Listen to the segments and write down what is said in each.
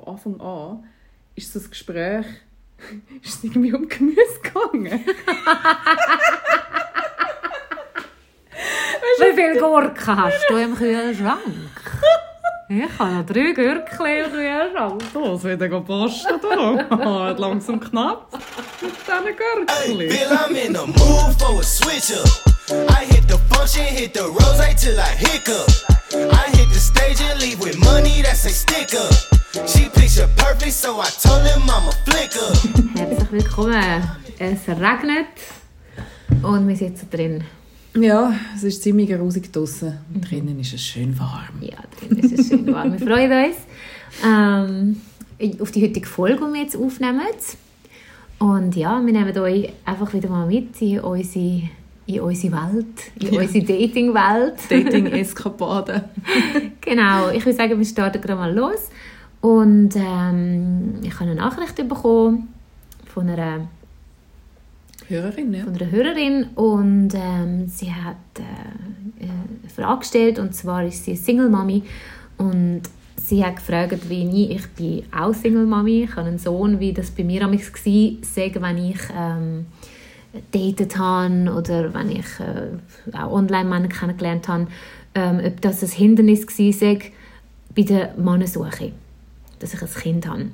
von Anfang an ist so das Gespräch ist es irgendwie um Gemüse gegangen. Wie viele Gurken hast du im Kühlschrank? Ich habe noch drei Gürkchen im Kühlschrank. Es wird ja posten da. Langsam knapp mit diesen Gürkchen. Feel I'm in the mood for a switch up. I hit the function, hit the rose till I hiccup. I hit the stage and leave with money that's a sticker. She picture perfect, so I told him I'm a flicker. Herzlich willkommen. Es regnet und wir sitzen drin. Ja, es ist ziemlich grusig draußen. Drinnen ist es schön warm. Ja, drin ist es schön warm. Wir freuen uns ähm, auf die heutige Folge, die wir jetzt aufnehmen. Und ja, wir nehmen euch einfach wieder mal mit in unsere, in unsere Welt, in Ja. unsere Dating-Welt. Dating-Eskapaden. genau, ich würde sagen, wir starten gerade mal los. Und ähm, ich habe eine Nachricht bekommen von einer, Hörerin, ja. von einer Hörerin und ähm, sie hat äh, eine Frage gestellt und zwar ist sie Single-Mami und sie hat gefragt, wie ich, ich bin auch Single-Mami, ich habe einen Sohn, wie das bei mir war, sagen, wenn ich ähm, datet habe oder wenn ich äh, auch Online-Männer kennengelernt habe, ähm, ob das ein Hindernis war bei der Mannensuche, dass ich ein Kind habe.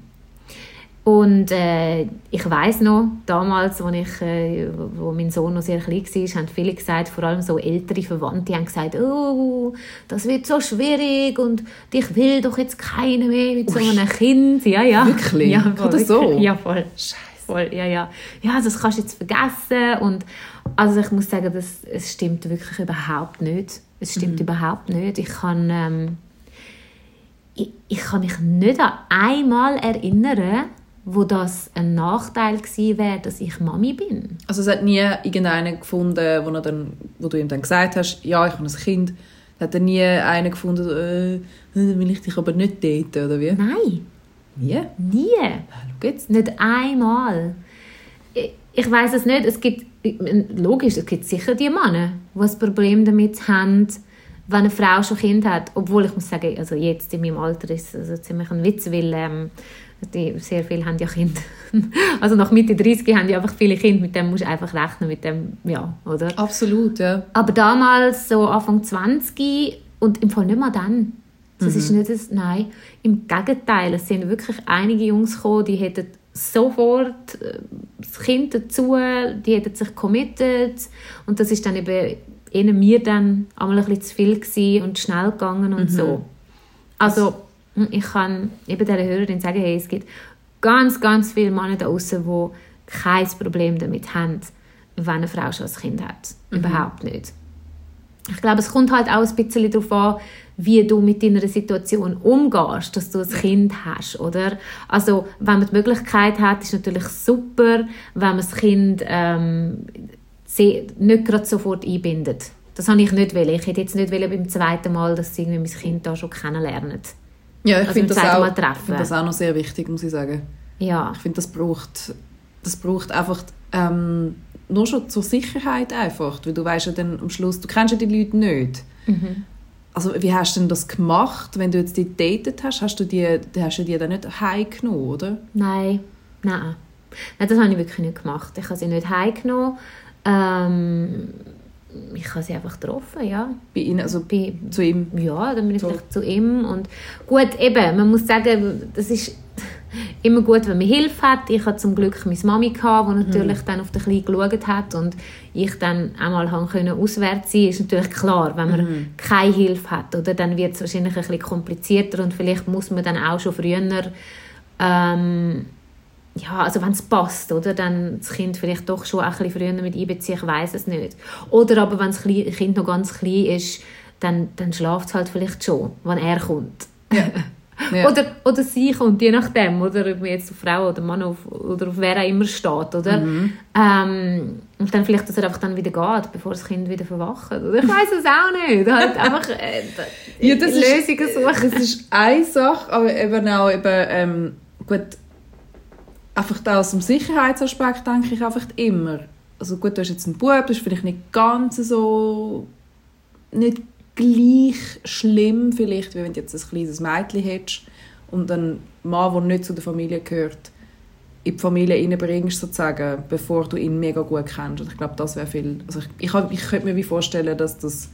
Und äh, ich weiß noch, damals, als ich, äh, wo mein Sohn noch sehr klein war, haben viele gesagt, vor allem so ältere Verwandte, haben gesagt, oh, das wird so schwierig und ich will doch jetzt keine mehr mit so einem Kind. Ja, ja. Wirklich? Ja, Oder wirklich. so? Ja, voll. Voll, ja, ja. Ja, das kannst du jetzt vergessen. Und also ich muss sagen, das, es stimmt wirklich überhaupt nicht. Es stimmt überhaupt nicht. Ich kann, ähm, ich, ich kann mich nicht an einmal erinnern, wo das ein Nachteil gewesen wäre, dass ich Mami bin. Also es hat nie irgendeinen gefunden, wo, er dann, wo du ihm dann gesagt hast, ja, ich habe ein Kind. Hat er nie einen gefunden, äh, dann will ich dich aber nicht daten, oder wie? Nein, Nie? nie. Schau jetzt. Nicht einmal. Ich, ich weiß es nicht. Es gibt, logisch, es gibt sicher die Männer, die ein Problem damit haben, wenn eine Frau schon Kind hat. Obwohl ich muss sagen, also jetzt in meinem Alter ist es also ziemlich ein Witz, weil ähm, die, sehr viele haben ja Kinder. Also nach Mitte 30 haben ja einfach viele Kinder, mit dem musst du einfach rechnen, mit dem, ja, oder? Absolut, ja. Aber damals, so Anfang 20 und im Fall nicht mal dann. Das ist nicht das, nein. Im Gegenteil, es sind wirklich einige Jungs gekommen, die hätten sofort äh, das Kind dazu, die hätten sich committed und das ist dann eben ihnen mir dann einmal ein bisschen zu viel gewesen und schnell gegangen und so. Also ich kann eben dieser Hörerin sagen, hey, es gibt ganz, ganz viele Männer da draußen, die kein Problem damit haben, wenn eine Frau schon ein Kind hat. Überhaupt nicht. Ich glaube, es kommt halt auch ein bisschen darauf an, wie du mit deiner Situation umgehst, dass du ein Kind hast, oder? Also, wenn man die Möglichkeit hat, ist natürlich super, wenn man das Kind ähm, sehr, nicht gerade sofort einbindet. Das habe ich nicht wollen. Ich hätte jetzt nicht wollen beim zweiten Mal, dass sie irgendwie mein Kind da schon kennenlernt. Ja, ich Also finde das, auch- finde das auch noch sehr wichtig, muss ich sagen. Ja, Ich finde, das braucht, das braucht einfach ähm, nur schon zur Sicherheit einfach, weil du weißt ja dann am Schluss, du kennst ja die Leute nicht. Mhm. Also wie hast du denn das gemacht, wenn du jetzt die datet hast? Hast du die, hast du die dann nicht heimgenommen, oder? Nein, nein. Nein, das habe ich wirklich nicht gemacht. Ich habe sie nicht heimgenommen. Ähm, ich habe sie einfach getroffen, ja. Bei ihnen, also Bei, zu ihm? ja, dann bin ich So. vielleicht zu ihm. Und gut, eben, man muss sagen, das ist immer gut, wenn man Hilfe hat. Ich hatte zum Glück meine Mami, gehabt, die natürlich dann auf den Kleinen geschaut hat und ich dann einmal können auswärts sein ist natürlich klar, wenn man keine Hilfe hat, oder, dann wird es wahrscheinlich ein bisschen komplizierter und vielleicht muss man dann auch schon früher ähm, ja, also wenn es passt, oder, dann das Kind vielleicht doch schon ein bisschen früher mit einbeziehen, ich weiß es nicht. Oder aber wenn das Kind noch ganz klein ist, dann, dann schlaft es halt vielleicht schon, wenn er kommt. Ja. Oder, oder sie kommt, je nachdem, oder ob man jetzt auf Frau oder Mann auf, oder auf wer auch immer steht, oder? Mhm. Ähm, und dann vielleicht, dass er einfach dann wieder geht, bevor das Kind wieder verwacht. Oder ich weiß es auch nicht. Halt einfach äh, Ja, das ist- Lösungen suchen. Das ist eine Sache, aber eben auch eben, ähm, gut, einfach da aus dem Sicherheitsaspekt denke ich einfach immer. Also gut, du hast jetzt einen Bub, das ist vielleicht nicht ganz so, nicht gleich schlimm vielleicht, wie wenn du jetzt ein kleines Mädchen hättest und einen Mann, der nicht zu der Familie gehört, in die Familie reinbringst, sozusagen, bevor du ihn mega gut kennst. Und ich glaube, das wäre viel... Also ich, ich, ich könnte mir wie vorstellen, dass das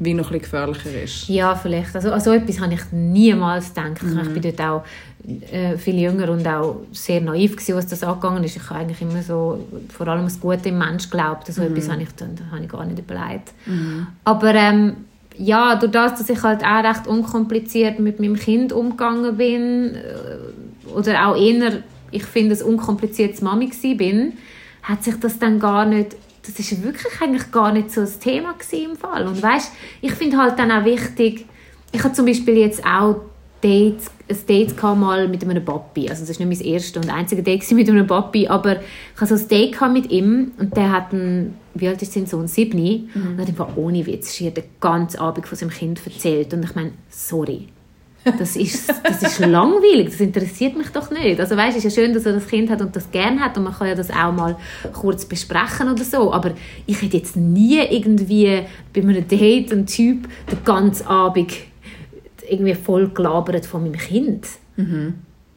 wie noch ein bisschen gefährlicher ist. Ja, vielleicht. Also, also etwas habe ich niemals gedacht. Mhm. Ich bin dort auch äh, viel jünger und auch sehr naiv gewesen, was das angegangen ist. Ich habe eigentlich immer so vor allem das Gute im Mensch geglaubt. Also Mhm. etwas habe ich, dann, habe ich gar nicht überlegt. Aber ähm, ja, durch das, dass ich halt auch recht unkompliziert mit meinem Kind umgegangen bin äh, oder auch eher, ich finde, ein unkompliziertes Mami bin, hat sich das dann gar nicht, das ist wirklich eigentlich gar nicht so ein Thema im Fall. Und weißt, ich finde halt dann auch wichtig, ich habe zum Beispiel jetzt auch Dates, ein Date mal mit einem Papi. Also das ist nicht mein erstes und einziges Date mit einem Papi, aber ich hatte so ein Date mit ihm und der hat einen, wie alt ist sein Sohn? Siebni. Und hat einfach ohne Witz schier den ganzen Abend von seinem Kind erzählt. Und ich meine, sorry. Das ist, das ist langweilig, das interessiert mich doch nicht. Also weißt, es ist ja schön, dass er das Kind hat und das gern hat und man kann ja das auch mal kurz besprechen oder so, aber ich hätte jetzt nie irgendwie bei einem Date einen Typ den ganzen Abend irgendwie voll gelabert von meinem Kind.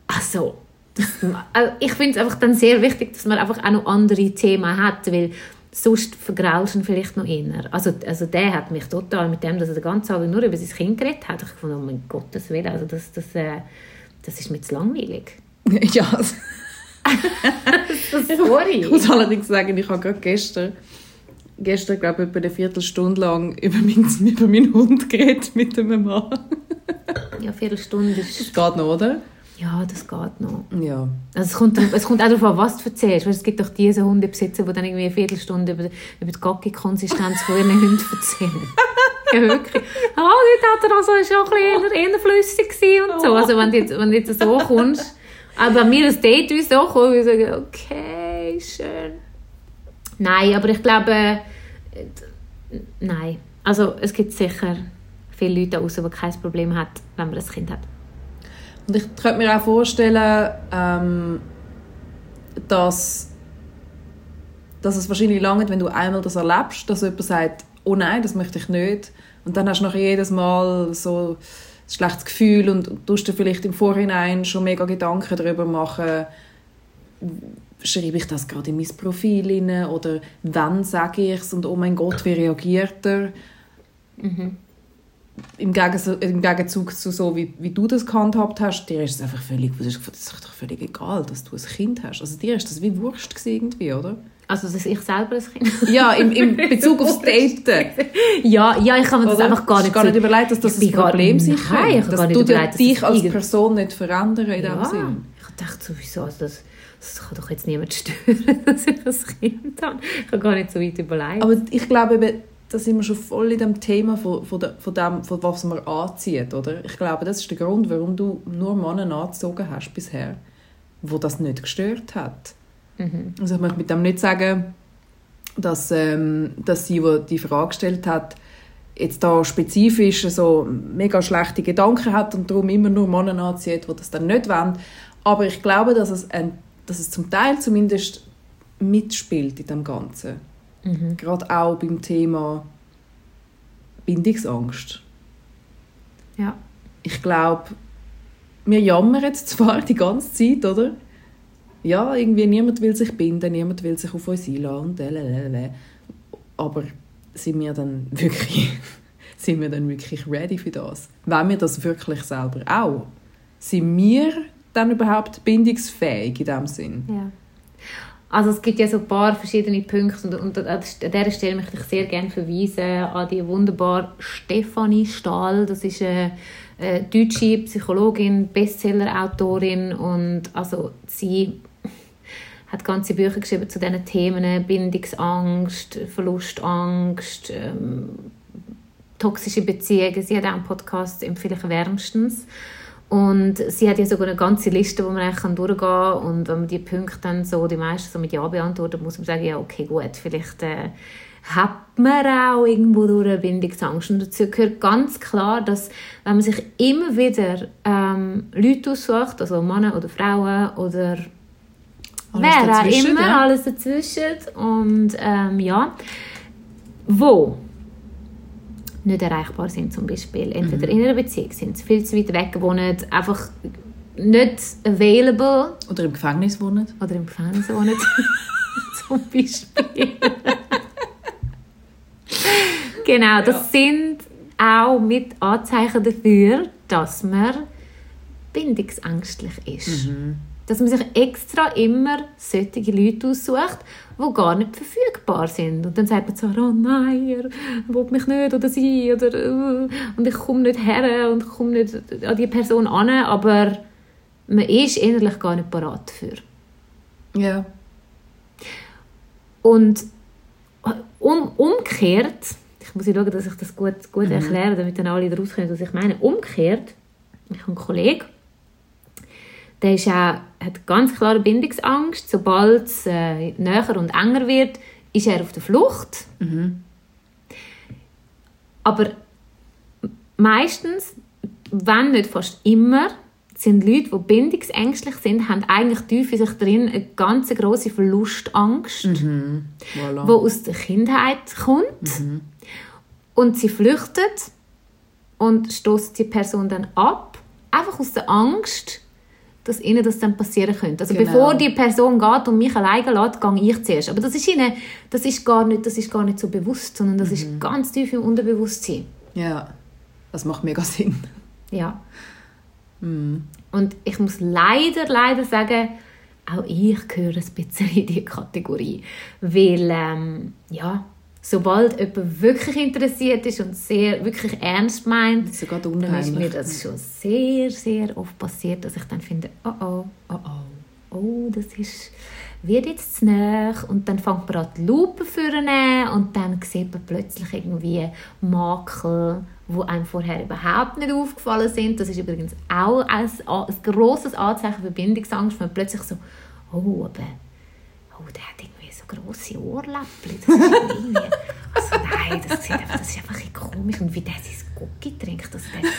Also, das, also ich finde es einfach dann sehr wichtig, dass man einfach auch noch andere Themen hat, weil sonst vergraulst du ihn vielleicht noch eher. Also, also der hat mich total mit dem, dass er den ganzen Abend nur über sein Kind geredet hat, ich fand, oh mein Gott, das will, also das, das, äh, das ist mir zu langweilig. ja, Sorry. ich muss allerdings sagen, ich habe gerade gestern, gestern glaube ich, etwa eine Viertelstunde lang über meinen, über meinen Hund geredet mit einem Mann. Ja, Viertelstunde ist... Das geht noch, oder? Ja, das geht noch. Ja. Also es, kommt, es kommt auch darauf an, was du erzählst. Weißt, es gibt doch diese Hundebesitzer, die dann irgendwie eine Viertelstunde über, über die Gocki-Konsistenz von ihren Hunden erzählen. ja, wirklich. Ah, dort hat er also schon ein bisschen eher, eher flüssig und so. Also wenn du jetzt, wenn du jetzt so kommst. Aber mir das Date uns so kommt, ich sage, okay, schön. Nein, aber ich glaube, äh, nein. Also es gibt sicher viele Leute da draussen, die kein Problem haben, wenn man ein Kind hat. Und ich könnte mir auch vorstellen, ähm, dass, dass es wahrscheinlich lange, wenn du einmal das erlebst, dass jemand sagt, oh nein, das möchte ich nicht. Und dann hast du nachher jedes Mal so ein schlechtes Gefühl und, und dir vielleicht im Vorhinein schon mega Gedanken darüber machen, schreibe ich das gerade in mein Profil rein oder wann sage ich es und oh mein Gott, wie reagiert er? Im, Gegenzug, Im Gegenzug zu so, wie, wie du das gehandhabt hast, dir ist es einfach völlig, das ist das ist doch völlig egal, dass du ein Kind hast. Also dir ist das wie Wurst irgendwie, oder? Also dass ich selber ein Kind Ja, im, im Bezug aufs Daten. Ja, ja, ich kann mir das Oder? einfach gar nicht gar nicht überlegt, dass das ein Problem sein Nein, ich kann. habe Dass gar nicht überlegt, dass dich das als Person nicht verändern in Ja, dem Sinn. ich dachte sowieso, also das, das kann doch jetzt niemand stören, dass ich ein Kind habe. Ich habe gar nicht so weit überlegt. Aber ich glaube, eben, da sind wir schon voll in dem Thema von, von, von dem, von was man anzieht, oder? Ich glaube, das ist der Grund, warum du nur Männer angezogen hast bisher, wo das nicht gestört hat. Also ich möchte mit dem nicht sagen, dass, ähm, dass sie, die die Frage gestellt hat, jetzt da spezifisch so mega schlechte Gedanken hat und darum immer nur Männer anzieht, die das dann nicht wollen. Aber ich glaube, dass es, ein, dass es zum Teil zumindest mitspielt in dem Ganzen. Gerade auch beim Thema Bindungsangst. ja. Ich glaube, wir jammern jetzt zwar die ganze Zeit, oder? Ja, irgendwie niemand will sich binden, niemand will sich auf uns einladen lalalala. Aber sind wir dann wirklich, sind wir dann wirklich ready für das? Wollen wir das wirklich selber auch? Sind wir dann überhaupt bindungsfähig in dem Sinn? Ja. Also es gibt ja so ein paar verschiedene Punkte und, und an dieser Stelle möchte ich sehr gerne verweisen an die wunderbare Stefanie Stahl. Das ist eine, eine deutsche Psychologin, Bestseller-Autorin und also sie hat ganze Bücher geschrieben zu diesen Themen Bindungsangst, Verlustangst, ähm, toxische Beziehungen. Sie hat auch einen Podcast, empfehle ich wärmstens. Und sie hat ja sogar eine ganze Liste, wo man eigentlich durchgehen kann. Und wenn man die Punkte dann so, die meisten so mit Ja beantwortet, muss man sagen, ja, okay, gut, vielleicht äh, hat man auch irgendwo durch eine Bindungsangst. Und dazu gehört ganz klar, dass wenn man sich immer wieder ähm, Leute aussucht, also Männer oder Frauen oder Alles wer auch immer, ja. alles dazwischen. Und ähm, ja, wo nicht erreichbar sind zum Beispiel. Entweder in einer Beziehung sind sie viel zu weit weg, wohnen, einfach nicht available Oder im Gefängnis wohnen. oder im Gefängnis wohnen. Zum Beispiel. genau, das sind auch mit Anzeichen dafür, dass man bindungsängstlich ist. Dass man sich extra immer solche Leute aussucht, die gar nicht verfügbar sind. Und dann sagt man so, oh nein, er will mich nicht oder sie oder äh, und ich komme nicht her und ich komme nicht an die Person an, aber man ist innerlich gar nicht parat dafür. Ja. Und um, umgekehrt, ich muss schauen, dass ich das gut, gut erkläre, damit dann alle daraus kommen, was ich meine. Umgekehrt, ich habe einen Kollegen, der ist auch, hat ganz klare Bindungsangst. Sobald es äh, näher und enger wird, ist er auf der Flucht. Aber meistens, wenn nicht fast immer, sind Leute, die bindungsängstlich sind, haben eigentlich tief in sich drin eine ganz große Verlustangst, Voilà. die aus der Kindheit kommt. Und sie flüchtet und stößt die Person dann ab, einfach aus der Angst, dass ihnen das dann passieren könnte. Also Genau. bevor die Person geht und mich alleine lässt, gehe ich zuerst. Aber das ist ihnen, das ist gar nicht, das ist gar nicht so bewusst, sondern das ist ganz tief im Unterbewusstsein. Ja. Das macht mega Sinn. Ja. Und ich muss leider, leider sagen, auch ich gehöre ein bisschen in diese Kategorie. Weil, ähm, ja, sobald jemand wirklich interessiert ist und sehr, wirklich ernst meint, Sogar dann ist mir das schon sehr, sehr oft passiert, dass ich dann finde, oh oh, oh oh, oh, das ist, wird jetzt zu nahe. Und dann fängt man an die Lupe führen und dann sieht man plötzlich irgendwie Makel, die einem vorher überhaupt nicht aufgefallen sind. Das ist übrigens auch ein, ein grosses Anzeichen für Bindungsangst, wenn man plötzlich so, oh, aber oh, der hat so grosse Ohrläppchen. Das ist irgendwie, also nein, das, sieht einfach, das ist einfach ein komisch. Und wie der sein Cookie trinkt, also, der,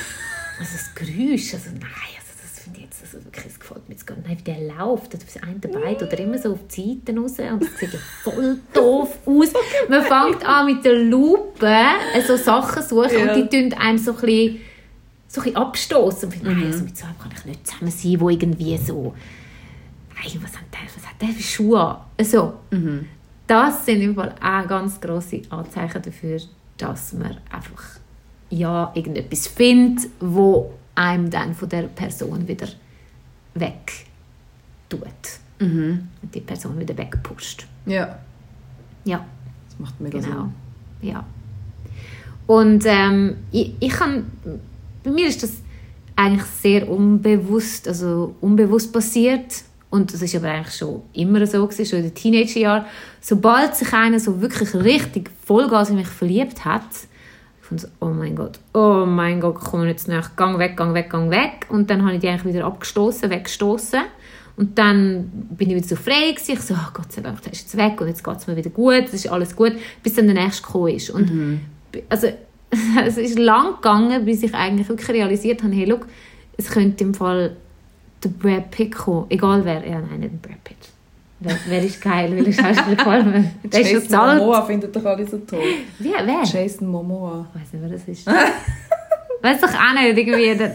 also das Geräusch, also nein, also das finde ich jetzt, also wirklich, das gefällt mir jetzt gar nicht. Nein, wie der läuft, das eine Bein oder immer so auf die Seiten raus und das sieht ja voll doof aus. Man fängt an mit der Lupe äh, so Sachen suchen Ja. und die tun einem so ein bisschen, so ein bisschen abstoßen. Und finde, nein, also mit so einem kann ich nicht zusammen sein, wo irgendwie so hey, was hat der, was hat der für Schuhe an? Also, das sind im Fall auch ganz grosse Anzeichen dafür, dass man einfach ja, irgendetwas findet, wo einem dann von der Person wieder weg tut. Und die Person wieder wegpusht. Ja. Ja, Das macht mega genau. Sinn. Ja. Und ähm, ich, ich kann, bei mir ist das eigentlich sehr unbewusst, also unbewusst passiert. Und das ist aber eigentlich schon immer so gewesen, schon in den Teenagerjahren. Sobald sich einer so wirklich richtig Vollgas in mich verliebt hat, ich so, oh mein Gott, oh mein Gott, komm jetzt nach, gang weg, gang weg, gang weg. Und dann habe ich die eigentlich wieder abgestoßen, weggestoßen. Und dann bin ich wieder so frei gewesen. Ich so, oh Gott sei Dank, der ist jetzt weg und jetzt geht es mir wieder gut, es ist alles gut, bis dann der nächste gekommen ist. Und also, es ist lang gegangen, bis ich eigentlich wirklich realisiert habe, hey, look, es könnte im Fall der Brad Pitt kommen, egal wer, ja nein, nicht der Brad Pitt. Wer, wer ist geil, welcher Schauspieler gefällt mir? Der ist schon Jason alt. Momoa findet doch alle so toll. Wer, wer? Ich Jason Momoa. weiß nicht, wer das ist. Weiß doch auch nicht, irgendwie der...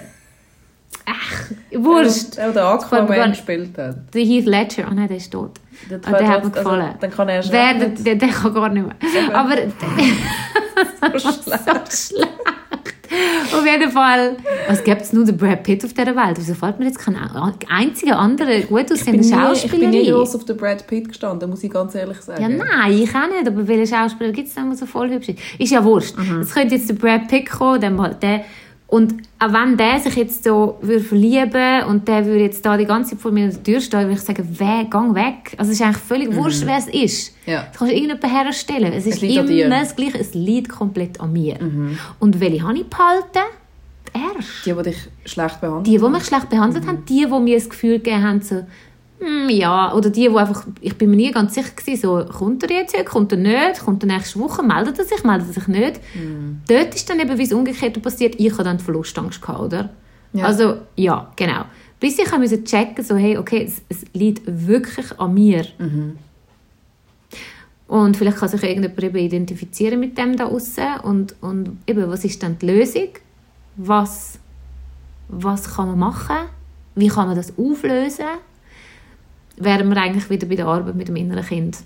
Ach, Wurscht. Der, der mir Aquaman gespielt hat. Der Heath Ledger, oh nein, der ist tot. Der, Ah, der hat mir also, gefallen. Dann kann er recht der, nicht der, der kann gar nicht mehr. Aber so schlecht. so schlecht. Auf jeden Fall. Was gibt es nur den Brad Pitt auf dieser Welt? Wieso fällt mir jetzt kein einziger anderer gut aussehender nie, ich bin Schauspieler nie groß auf den Brad Pitt gestanden, muss ich ganz ehrlich sagen. Ja, nein, ich auch nicht. Aber welcher Schauspieler gibt es denn, der so voll hübsch ist? Ist ja wurscht. Es könnte jetzt der Brad Pitt kommen, dann halt der. Und auch wenn der sich jetzt so würde verlieben und der würde jetzt da die ganze Zeit vor mir an der Tür stehen, würde ich sagen, weg, gang weg. Also es ist eigentlich völlig wurscht, wer es ist. Ja. Das kannst du irgendjemanden herstellen. Es ist liegt an immer das Gleiche. Es liegt komplett an mir. Und welche habe ich behalten? Die erste. Die, die dich schlecht behandeln. Die, die mich schlecht behandelt haben, die, die mir das Gefühl gegeben haben, so, hm, ja, oder die, die einfach, ich bin mir nie ganz sicher gewesen, so, kommt er jetzt, kommt er nicht, kommt er nächste Woche, meldet er sich, meldet er sich nicht. Dort ist dann eben, wie es umgekehrt passiert, ich habe dann die Verlustangst gehabt, oder? Ja. Also, ja, genau. Bis ich musste checken, so, hey, okay, es, es liegt wirklich an mir. Und vielleicht kann sich irgendjemand eben identifizieren mit dem da aussen und, und eben, was ist dann die Lösung? Was, was kann man machen? wie kann man das auflösen, wären wir eigentlich wieder bei der Arbeit mit dem inneren Kind.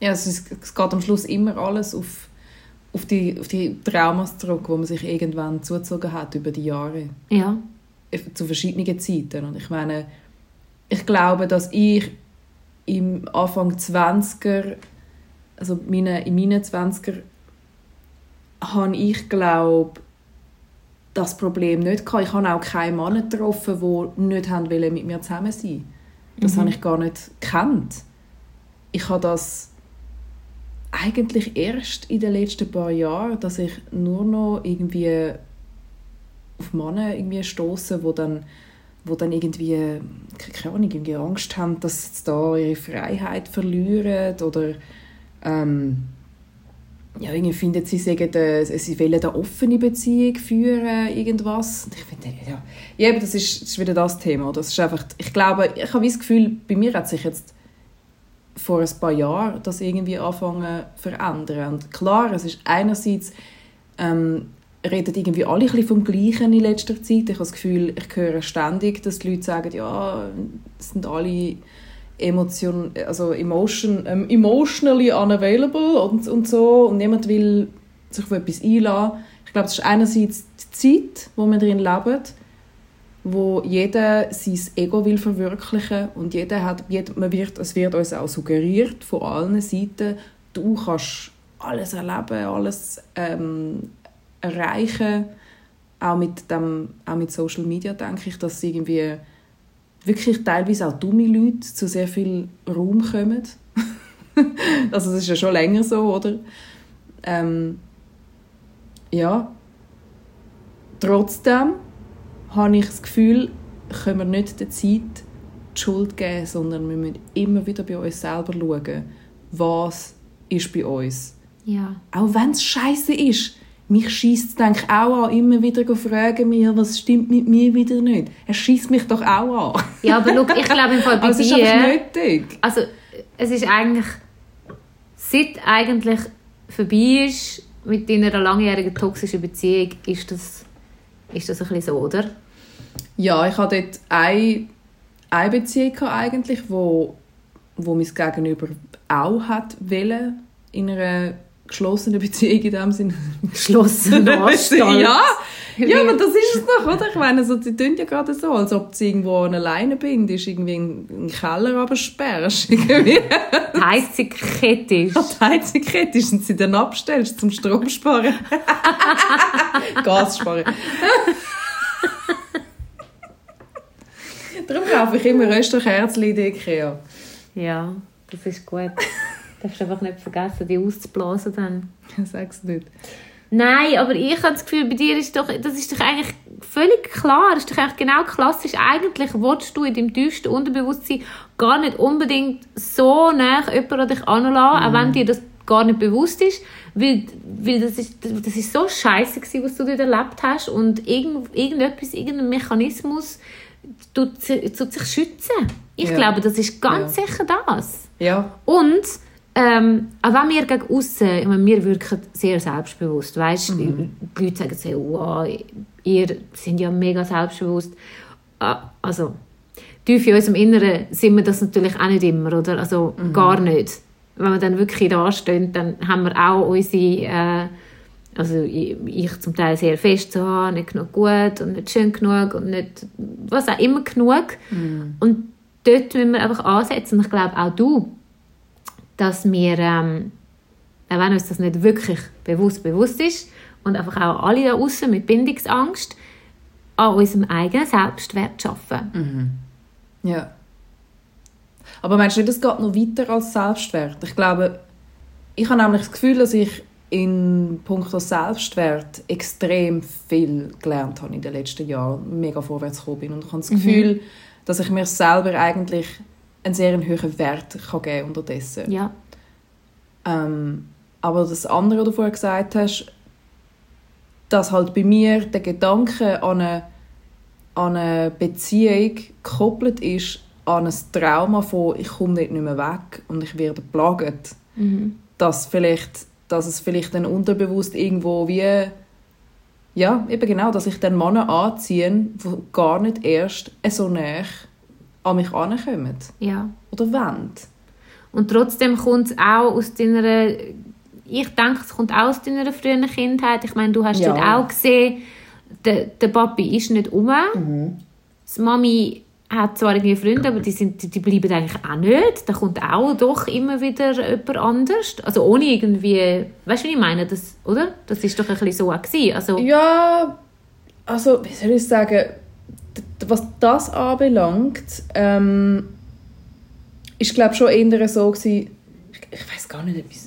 Ja, es, ist, es geht am Schluss immer alles auf, auf, die, auf die Traumas zurück, wo man sich irgendwann zugezogen hat über die Jahre. Ja, zu verschiedenen Zeiten. Und ich meine, ich glaube, dass ich im Anfang 20er, also meine, in meinen 20er, habe ich, glaube das Problem nicht gehabt. Ich habe auch keinen Mann getroffen, die nicht mit mir zusammen sein Das habe ich gar nicht gekannt. Ich habe das eigentlich erst in den letzten paar Jahren, dass ich nur noch irgendwie auf Männer irgendwie stoßen, wo dann wo dann irgendwie keine Ahnung, irgendwie Angst haben, dass sie da ihre Freiheit verlieren oder ähm, ja, irgendwie finden sie, sagen, äh, sie wollen eine offene Beziehung führen, irgendwas. Ich finde, ja, ja das ist, das ist wieder das Thema. Das ist einfach, ich glaube, ich habe das Gefühl, bei mir hat sich jetzt vor ein paar Jahren das irgendwie anfangen zu verändern. Und klar, es ist einerseits ähm, reden irgendwie alle ein bisschen vom Gleichen in letzter Zeit. Ich habe das Gefühl, ich höre ständig, dass die Leute sagen, ja, es sind alle emotion, also emotion, ähm, emotionally unavailable und, und so und niemand will sich auf etwas einlassen. Ich glaube, es ist einerseits die Zeit, wo wir drin leben, wo jeder sein Ego will verwirklichen und jeder hat, man wird, es wird uns auch suggeriert von allen Seiten, du kannst alles erleben, alles ähm, erreichen, auch mit, dem, auch mit Social Media, denke ich, dass irgendwie wirklich teilweise auch dumme Leute zu sehr viel Raum kommen. also das ist ja schon länger so, oder? Ähm, ja. Trotzdem habe ich das Gefühl, können wir nicht der Zeit die Schuld geben, sondern wir müssen immer wieder bei uns selber schauen, was ist bei uns. ja. Auch wenn es scheiße ist. Mich schießt denke ich auch an, immer wieder zu fragen mir, was stimmt mit mir wieder nicht. Er schießt mich doch auch an. Ja, aber look, ich glaube im Fall bei Also es ist dir... nötig. Also, es ist eigentlich... Seit eigentlich vorbei ist mit deiner langjährigen toxischen Beziehung, ist das, ist das ein bisschen so, oder? Ja, ich hatte dort eine, eine Beziehung eigentlich, wo, wo mein Gegenüber auch hat wollen, in einer geschlossenen Beziehung in dem Sinne. Geschlossen ja, ja, aber das ist es doch, oder? Ich meine, also, die tun ja gerade so, als ob du irgendwo alleine bindest, irgendwie in einen Keller aber sperrst. Irgendwie. Heizung kritisch. Die Heizung kritisch und sie dann abstellst zum Strom sparen. Gas sparen. Darum kaufe ich immer Rösterkerzchen in der Ikea. Ja, das ist gut. Du darfst einfach nicht vergessen, die auszublasen dann. Sag's nicht. Nein, aber ich habe das Gefühl, bei dir ist doch, das ist doch eigentlich völlig klar. Das ist doch eigentlich genau klassisch. Eigentlich willst du in deinem tiefsten Unterbewusstsein gar nicht unbedingt so nah jemanden an dich anlassen, auch wenn dir das gar nicht bewusst ist. Weil, weil das, ist, das ist so scheiße gewesen, was du dort erlebt hast. Und irgend, irgendetwas, irgendein Mechanismus tut, tut sich schützen. Ich Ja. glaube, das ist ganz Ja. sicher das. Ja. Und ähm, auch wenn wir gegen aussen, ich meine, wir wirken sehr selbstbewusst, weißt? Die Leute sagen so, wow, ihr seid ja mega selbstbewusst. Ah, Also, tief in unserem Inneren sind wir das natürlich auch nicht immer, oder? Also, gar nicht. Wenn wir dann wirklich da stehen, dann haben wir auch unsere, äh, also ich, ich zum Teil sehr fest so, ah, nicht genug gut und nicht schön genug und nicht, was auch immer genug. Und dort müssen wir einfach ansetzen. Und ich glaube, auch du, dass wir, ähm, auch wenn uns das nicht wirklich bewusst bewusst ist und einfach auch alle da außen mit Bindungsangst an unserem eigenen Selbstwert arbeiten. Ja. Aber meinst du nicht, es geht noch weiter als Selbstwert? Ich glaube, ich habe nämlich das Gefühl, dass ich in puncto Selbstwert extrem viel gelernt habe in den letzten Jahren, mega vorwärts gekommen bin. Und ich habe das Gefühl, dass ich mir selber eigentlich einen sehr hohen Wert kann geben unterdessen. Ja, Ähm, aber das andere, was du vorher gesagt hast, dass halt bei mir der Gedanke an eine, an eine Beziehung gekoppelt ist an ein Trauma von ich komme nicht mehr weg und ich werde plagt. Dass, vielleicht, dass es vielleicht dann unterbewusst irgendwo wie Ja, eben genau, dass ich dann Männer anziehe, die gar nicht erst so näher an mich ankommen. Ja. Oder wollen. Und trotzdem kommt es auch aus deiner, ich denke, es kommt auch aus deiner frühen Kindheit. Ich meine, du hast Ja. dort auch gesehen, der, der Papi ist nicht um. Mhm. Die Mami hat zwar irgendwie Freunde, aber die, sind, die, die bleiben eigentlich auch nicht. Da kommt auch doch immer wieder jemand anders. Also ohne irgendwie, weißt du, wie ich meine? Das, oder? Das ist doch ein bisschen so auch gewesen. Also, Ja, also, wie soll ich sagen, was das anbelangt, ähm, ich glaube schon eher so gewesen, ich, ich weiß gar nicht, ob ich,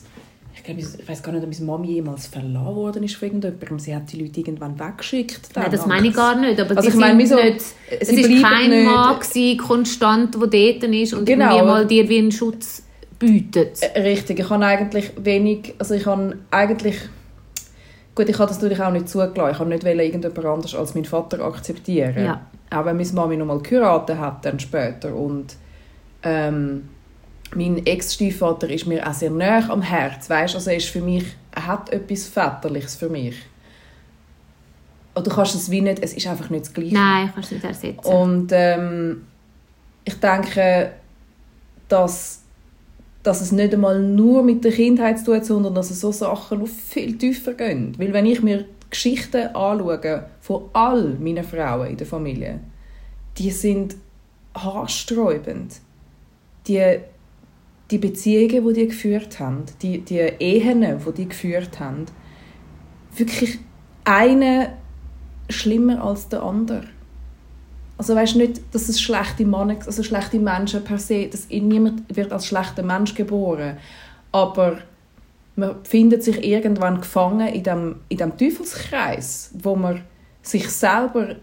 ich, glaub, ich weiß gar nicht, ob meine Mami jemals verlassen worden ist von irgendjemandem. Sie hat die Leute irgendwann weggeschickt. Nein, das meine ich gar nicht. Aber Also ich meine, wieso- nicht, es ist kein nicht- Mann gewesen, konstant, der dort ist und Genau. irgendwie mal dir wie einen Schutz bietet. Äh, Richtig, ich habe eigentlich wenig, also ich habe eigentlich, gut, ich habe das natürlich auch nicht zugelassen, ich habe nicht irgendjemand anders als meinen Vater akzeptieren. Ja. Auch wenn meine Mami noch mal geheiratet hat, dann später und ähm, mein Ex-Stiefvater ist mir auch sehr nah am Herz, weißt? also er ist für mich, er hat etwas Väterliches für mich. Und du kannst es wie nicht, es ist einfach nicht das Gleiche. Nein, kannst du nicht ersetzen. Und ähm, ich denke, dass, dass es nicht einmal nur mit der Kindheit zu tun hat, sondern dass es so Sachen noch viel tiefer gehen. Weil wenn ich mir Geschichten anschaue von all meinen Frauen in der Familie, die sind haarsträubend. Die, die Beziehungen, die die geführt haben, die, die Ehen, die die geführt haben, wirklich eine schlimmer als der andere. Also weißt nicht, dass es schlechte Männer, also schlechte Menschen per se, dass niemand wird als schlechter Mensch geboren, aber man findet sich irgendwann gefangen in dem, in dem Teufelskreis, wo man sich selber,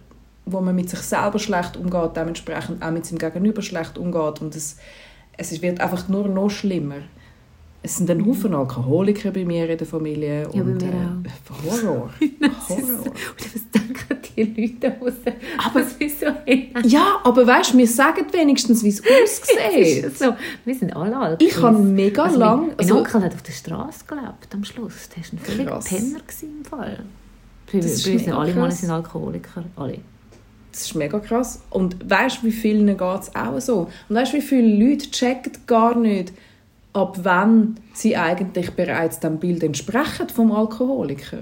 wo man mit sich selber schlecht umgeht, dementsprechend auch mit seinem Gegenüber schlecht umgeht und es, es wird einfach nur noch schlimmer. Es sind ein Haufen Alkoholiker bei mir in der Familie Ja, und äh, Horror. Das ist die Leute raus? Aber- das ist so. Ja, aber weißt du, wir sagen wenigstens, wie es Es aussieht. so, wir sind alle Alkoholiker. Ich habe mega also lang- Mein, mein also- Onkel hat auf der Straße gelebt am Schluss. Der war ein völliger Krass. Penner gewesen im Fall. Bei, bei Das uns ist sind mega alle Männer sind Alkoholiker. Alle. Das ist mega krass. Und weißt du, wie vielen geht es auch so? Und weißt du, wie viele Leute checken gar nicht, ab wann sie eigentlich bereits dem Bild entsprechen vom Alkoholiker?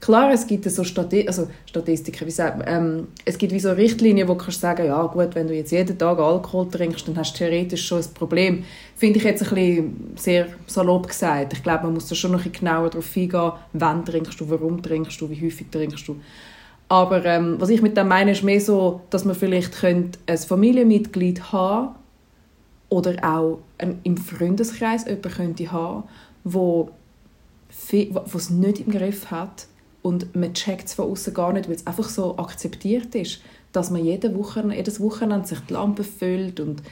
Klar, es gibt so Stati also Statistiken, wie sagt ähm, es gibt wie so Richtlinien, wo du kannst sagen, ja gut, wenn du jetzt jeden Tag Alkohol trinkst, dann hast du theoretisch schon ein Problem. Finde ich jetzt ein bisschen sehr salopp gesagt. Ich glaube, man muss da schon noch ein bisschen genauer darauf eingehen, wann trinkst du, warum trinkst du, wie häufig trinkst du. Aber ähm, was ich mit dem meine, ist mehr so, dass man vielleicht könnte ein Familienmitglied haben oder auch ein, im Freundeskreis jemanden könnte haben, wo es nicht im Griff hat und man checkt es von außen gar nicht, weil es einfach so akzeptiert ist, dass man jede Woche, jedes Wochenende sich die Lampe füllt und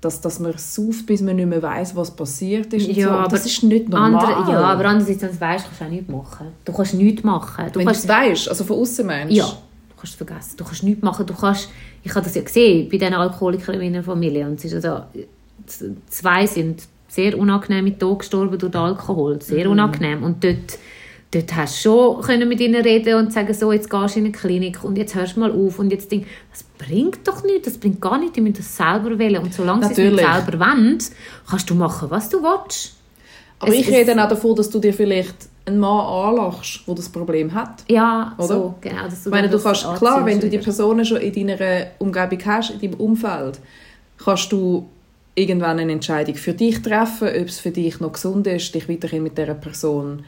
dass, dass man sauft, bis man nicht mehr weiß, was passiert ist. Ja, so. Aber das ist nicht normal. Andere, ja, aber andererseits, wenn du es weißt, kannst du auch nichts machen. Du kannst nichts machen. Du Wenn du kannst, es weißt, also von außen meinst Ja, du kannst es vergessen. Du kannst nichts machen. Du kannst, ich habe das ja gesehen bei diesen Alkoholikern in meiner Familie. Und es ist also, zwei sind sehr unangenehm mit Tod gestorben durch den Alkohol. Sehr unangenehm. Und dort, dort hast du schon können mit ihnen reden und sagen, so, jetzt gehst du in eine Klinik und jetzt hörst du mal auf. Und jetzt denk, das bringt doch nichts. Das bringt gar nichts. Die müssen das selber wählen. Und solange sie es nicht Natürlich. selber wollen, kannst du machen, was du willst. Aber Es ich rede dann auch davon, dass du dir vielleicht einen Mann anlachst, der das Problem hat. Ja, Oder? so, genau. Dass Ich meine, du kannst, klar, wenn du die. Personen schon in deiner Umgebung hast, in deinem Umfeld, kannst du irgendwann eine Entscheidung für dich treffen, ob es für dich noch gesund ist, dich weiterhin mit dieser Person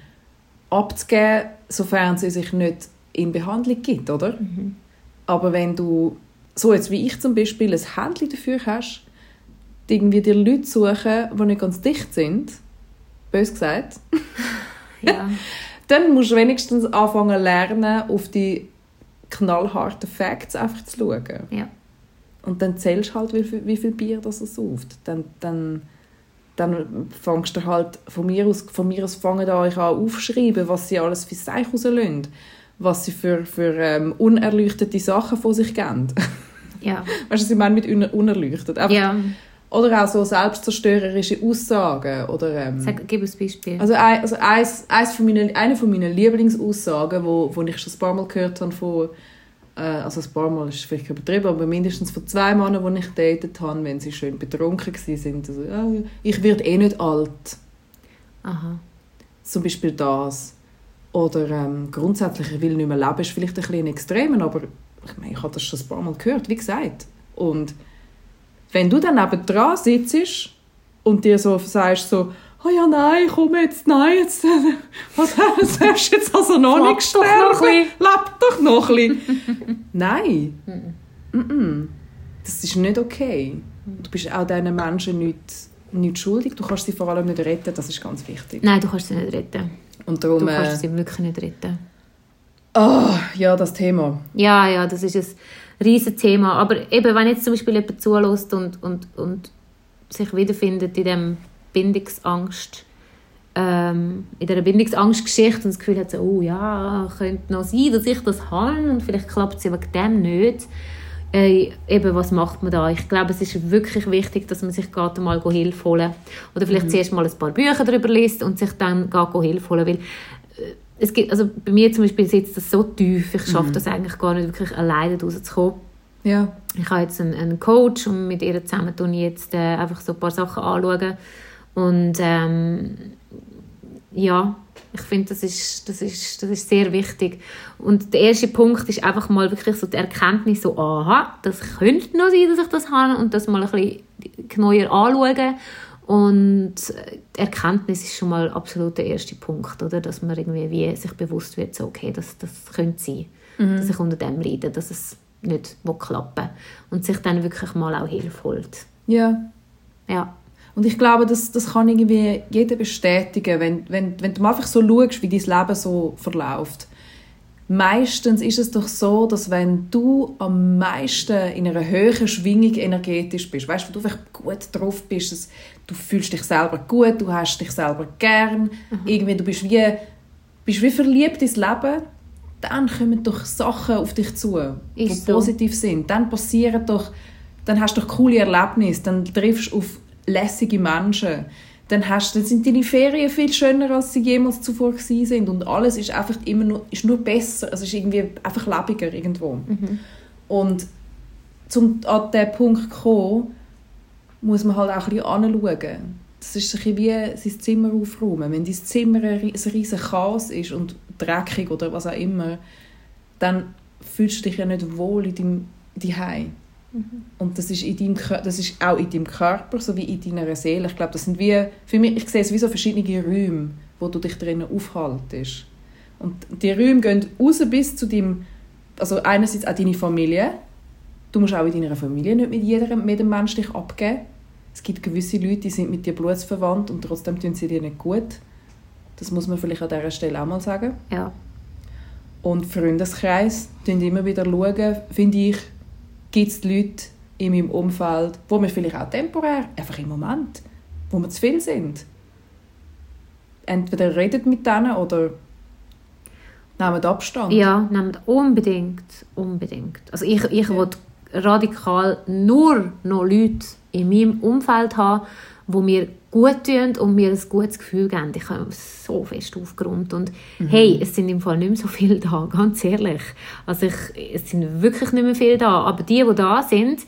abzugeben, sofern sie sich nicht in Behandlung gibt, oder? Mhm. Aber wenn du, so jetzt wie ich zum Beispiel, ein Händchen dafür hast, irgendwie dir Leute suchen, die nicht ganz dicht sind, bös gesagt, Ja. dann musst du wenigstens anfangen lernen, auf die knallharten Facts einfach zu schauen. Ja. Und dann zählst du halt, wie viel, wie viel Bier das er sauft. Dann, dann, dann fängst du halt von mir aus, von mir aus fangen an, euch an aufschreiben, was sie alles für Seich rauslösen. Was sie für, für ähm, unerleuchtete Sachen von sich geben. Ja. weißt du, was ich meine mit uner- unerleuchtet? Einfach ja. Oder auch so selbstzerstörerische Aussagen. Oder, ähm, Sag, gib uns ein Beispiel. also, ein, also eins, eins von meinen, eine von meinen Lieblingsaussagen, wo, wo ich schon ein paar Mal gehört habe von, also ein paar Mal ist vielleicht übertrieben, aber mindestens von zwei Männern, die ich datet habe, wenn sie schön betrunken waren, also, ja, ich werde eh nicht alt. Aha. Zum Beispiel das. Oder ähm, grundsätzlich, ich will nicht mehr leben, ist vielleicht ein bisschen extrem, aber ich meine, ich habe das schon ein paar Mal gehört, wie gesagt. Und wenn du dann nebendran sitzt und dir so sagst, so, oh ja, nein, komm jetzt, nein, jetzt, was hast du jetzt also noch nicht doch noch gestorben? Leb doch noch ein bisschen. nein. Mm-mm. Das ist nicht okay. Du bist auch diesen Menschen nicht, nicht schuldig. Du kannst sie vor allem nicht retten, das ist ganz wichtig. Nein, du kannst sie nicht retten. Und Du darum, kannst äh, sie wirklich nicht retten. ah, ja, das Thema. Ja, ja, das ist ein riesiges Thema. Aber eben, wenn jetzt zum Beispiel jemand zulässt und, und, und sich wiederfindet in dem Bindungsangst, ähm, in dieser Bindungsangstgeschichte und das Gefühl hat, so, oh ja, könnte noch sein, dass ich das habe und vielleicht klappt es ja wegen dem nicht. Äh, eben, was macht man da? Ich glaube, es ist wirklich wichtig, dass man sich gerade mal Hilfe holen Oder vielleicht zuerst mal ein paar Bücher darüber liest und sich dann Hilfe holen. Weil äh, es gibt, also bei mir zum Beispiel sitzt das so tief, ich schaffe das eigentlich gar nicht, wirklich alleine rauszukommen. Ja. Ich habe jetzt einen, einen Coach und mit ihr zusammen ich jetzt äh, einfach so ein paar Sachen anschauen. Und ähm, ja, ich finde, das ist, das, ist, das ist sehr wichtig. Und der erste Punkt ist einfach mal wirklich so die Erkenntnis, so, aha, das könnte noch sein, dass ich das habe und das mal ein bisschen genauer anschauen. Und die Erkenntnis ist schon mal absolut der erste Punkt, oder? dass man irgendwie wie sich bewusst wird, so, okay, das, das könnte sein, dass ich unter dem leide, dass es nicht will klappen und sich dann wirklich mal auch Hilfe holt. Ja. Ja, Und ich glaube, das, das kann irgendwie jeder bestätigen, wenn, wenn, wenn du einfach so schaust, wie dein Leben so verläuft. Meistens ist es doch so, dass wenn du am meisten in einer höheren Schwingung energetisch bist, weißt, wenn du einfach gut drauf bist, es, du fühlst dich selber gut, du hast dich selber gern, irgendwie du bist wie, bist wie verliebt ins Leben, dann kommen doch Sachen auf dich zu, die Ist so. positiv sind. Dann passieren doch, dann hast du doch coole Erlebnisse, dann triffst du auf lässige Menschen. Dann, hast, dann sind deine Ferien viel schöner, als sie jemals zuvor gewesen sind. Und alles ist einfach immer nur, ist nur besser. Also ist irgendwie einfach lebiger irgendwo. Und um an diesen Punkt zu kommen, muss man halt auch ein bisschen anschauen. Das ist ein bisschen wie sein Zimmer aufräumen. Wenn dein Zimmer ein ri- ein riesen Chaos ist und dreckig oder was auch immer, dann fühlst du dich ja nicht wohl in deinem Zuhause. Und das ist, in deinem, das ist auch in deinem Körper sowie in deiner Seele. Ich glaube, das sind wie, für mich, ich sehe es wie so verschiedene Räume, wo du dich drinnen aufhaltest. Und die Räume gehen raus bis zu deinem, also einerseits auch deine Familie. Du musst auch in deiner Familie nicht mit jedem, mit jedem Menschen dich abgeben. Es gibt gewisse Leute, die sind mit dir blutsverwandt und trotzdem tun sie dir nicht gut. Das muss man vielleicht an dieser Stelle auch mal sagen. ja. Und Freundeskreis schauen immer wieder, schauen, finde ich, gibt es Leute in meinem Umfeld, wo mir vielleicht auch temporär, einfach im Moment, wo wir zu viel sind. Entweder redet mit denen oder nehmen Abstand. Ja, nehmt unbedingt, unbedingt. Also ich, ich will radikal nur noch Leute in meinem Umfeld haben, die mir gut tun und mir ein gutes Gefühl geben. Ich habe so fest aufgeräumt und hey, es sind im Fall nicht mehr so viele da, ganz ehrlich. Also ich, es sind wirklich nicht mehr viele da, aber die, die da sind,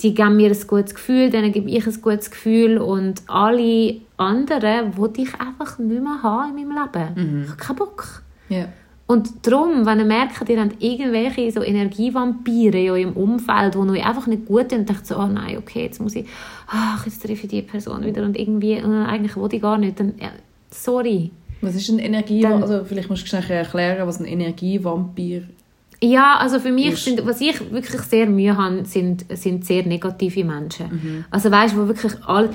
die geben mir ein gutes Gefühl, denen gebe ich ein gutes Gefühl und alle anderen, die ich einfach nicht mehr haben in meinem Leben. Ich habe keinen Bock. Ja. Und darum, wenn ihr merkt, ihr habt irgendwelche so Energievampire in eurem Umfeld, die euch einfach nicht gut tun, und denkt so, oh nein, okay, jetzt muss ich, ach, jetzt treffe ich die Person wieder und irgendwie, äh, eigentlich will ich gar nicht, dann, ja, sorry. Was ist ein Energie... Dann- also vielleicht musst du schnell erklären, was ein Energievampir Ja, also für mich Ist- sind, was ich wirklich sehr Mühe habe, sind, sind sehr negative Menschen. Mhm. Also weißt du, wo wirklich all,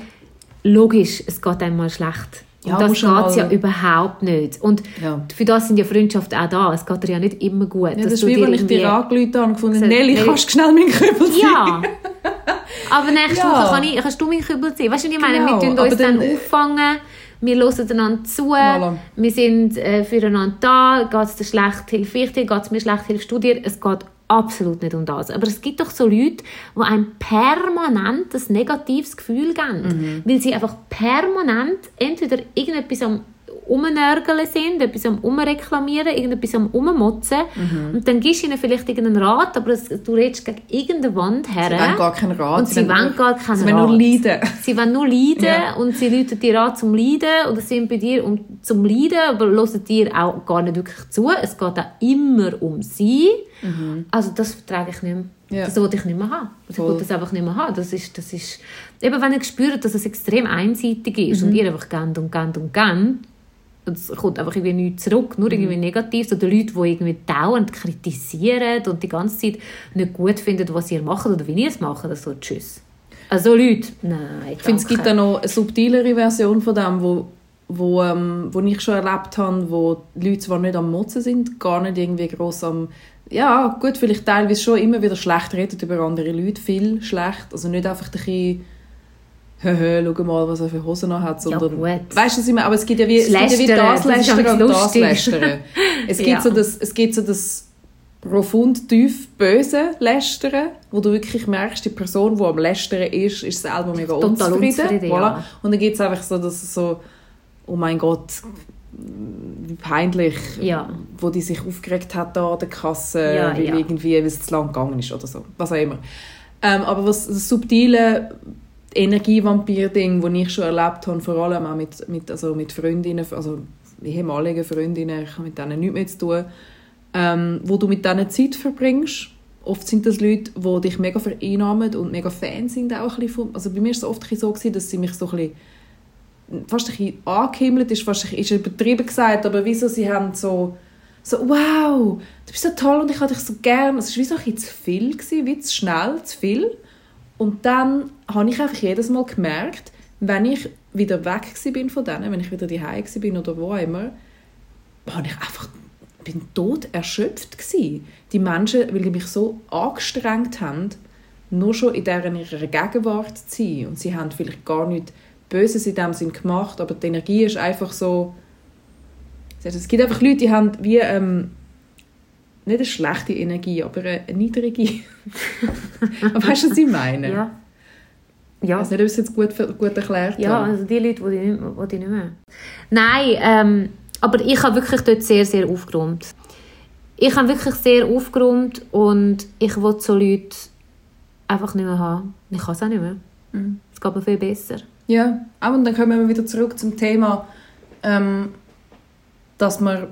logisch, es geht einmal schlecht. Und Ja, das musst geht ja überhaupt nicht. Und Ja. für das sind ja Freundschaften auch da. Es geht dir ja nicht immer gut. Ja, dass das ist du wie wenn ich dir angerufen habe und gefunden So, Nelly, kannst du schnell meinen Kübel ziehen? Ja. Aber nächste Ja. Woche kann ich, kannst du mein Kübel ziehen. Weißt du, ich meine? Genau, Wir tun uns dann dann- auffangen, wir hören einander zu, Voilà. wir sind äh, füreinander da, geht es dir schlecht, hilf ich dir, geht es mir schlecht, hilfst du dir. Es geht absolut nicht um das. Aber es gibt doch so Leute, die einem permanent ein negatives Gefühl geben, weil sie einfach permanent entweder irgendetwas am Umnörgeln sind, etwas am Umreklamieren, irgendetwas am Ummotzen und dann gibst du ihnen vielleicht irgendeinen Rat, aber es, du redest gegen irgendeine Wand her. Sie wollen gar keinen Rat. Und sie wollen gar keinen Sie wollen nur Rat. leiden. Sie wollen nur leiden Ja. und sie läuten dir an zum Leiden oder sind bei dir um, zum Leiden, aber hören dir auch gar nicht wirklich zu. Es geht auch immer um sie. Also das vertrage ich nicht mehr. Mhm. Ja. Das wollte ich nicht mehr haben. Also ich will das einfach nicht mehr haben. Das ist, das ist, eben wenn ich spüre, dass es extrem einseitig ist Mhm. und ihr einfach gern und gern und gern, und es kommt einfach irgendwie nichts zurück, nur Mhm. irgendwie Negativ. Oder Leute, die irgendwie dauernd kritisieren und die ganze Zeit nicht gut finden, was ihr macht oder wie ihr es macht. Also tschüss. Also Leute, nein, Ich finde, es gibt da noch eine subtilere Version von dem, wo, wo, ähm, wo ich schon erlebt habe, wo die Leute zwar nicht am Motzen sind, gar nicht irgendwie gross am... Ja, gut, vielleicht teilweise schon immer wieder schlecht reden über andere Leute, viel schlecht. Also nicht einfach ein bisschen «Höhö, schau mal, was er für Hosen noch hat», Ja, sondern... gut. Weißt du, was ich meine? Aber es gibt ja wie, es gibt ja wie das Lästern und das. Lästern. Es gibt, Ja. so das, es gibt so das profund tief böse Lästern, wo du wirklich merkst, die Person, die am Lästern ist, ist selber mega Total unzufrieden. unzufrieden, voilà. ja. Und dann gibt es einfach so, dass so, oh mein Gott, wie peinlich, Ja. wo die sich aufgeregt hat da an der Kasse, Ja, weil ja. irgendwie, weil es zu lang gegangen ist oder so, was auch immer. Ähm, aber was das subtile Energievampir-Ding, das ich schon erlebt habe, vor allem auch mit, mit, also mit Freundinnen, also ehemaligen Freundinnen, ich habe mit denen nichts mehr zu tun, ähm, wo du mit denen Zeit verbringst. Oft sind das Leute, die dich mega vereinnahmen und mega Fan sind auch ein von, also bei mir war es oft so, dass sie mich so ein fast ein bisschen angehimmelt ist, fast ist übertrieben gesagt, aber wieso sie haben so, so wow, du bist so toll und ich habe dich so gern. Es war wie so ein bisschen zu viel, gewesen, wie zu schnell, zu viel. Und dann habe ich einfach jedes Mal gemerkt, wenn ich wieder weg bin von denen, wenn ich wieder daheim bin oder wo immer, habe ich einfach bin tot erschöpft gsi. Die Menschen, weil die mich so angestrengt haben, nur schon in deren ihrer Gegenwart zu sein. Und sie haben vielleicht gar nichts Böses in dem Sinn gemacht, aber die Energie ist einfach so... Es gibt einfach Leute, die haben wie... Ähm, nicht eine schlechte Energie, aber eine, niedrige. aber weißt du, was ich meine? Ja. Ja. weiß nicht, ob ich es jetzt gut, gut erklärt Ja, habe. also die Leute, die ich nicht, mehr- die ich nicht mehr. Nein, ähm, aber ich habe wirklich dort sehr, sehr aufgeräumt. Ich habe wirklich sehr aufgeräumt und ich will so Leute einfach nicht mehr haben. Ich kann es auch nicht mehr. Mhm. Es geht mir viel besser. Ja, aber und dann kommen wir wieder zurück zum Thema, ähm, dass man,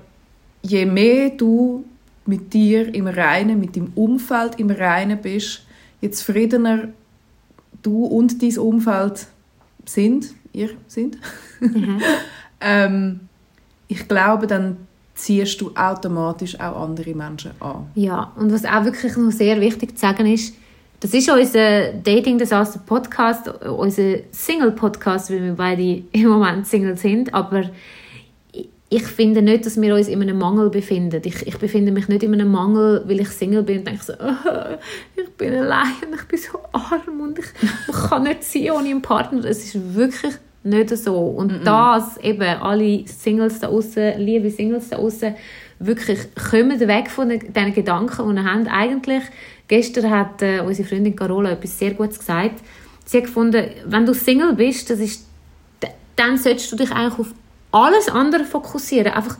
je mehr du mit dir im Reinen, mit dem Umfeld im Reinen bist, je zufriedener du und dein Umfeld sind, ihr sind, ähm, ich glaube, dann ziehst du automatisch auch andere Menschen an. Ja, und was auch wirklich noch sehr wichtig zu sagen ist, das ist unser Dating Disaster Podcast, unser Single Podcast, weil wir beide im Moment Single sind, aber ich- finde nicht, dass wir uns in einem Mangel befinden. Ich, ich befinde mich nicht in einem Mangel, weil ich Single bin und denke so, «Ah, ich bin allein und ich bin so arm und ich, ich kann nicht sein ohne einen Partner. Es ist wirklich nicht so. Und das eben, alle Singles da außen, liebe Singles da außen, wirklich kommen weg von diesen Gedanken und haben eigentlich, gestern hat äh, unsere Freundin Carola etwas sehr Gutes gesagt. Sie hat gefunden, wenn du Single bist, das ist, dann solltest du dich eigentlich auf alles andere fokussieren. Einfach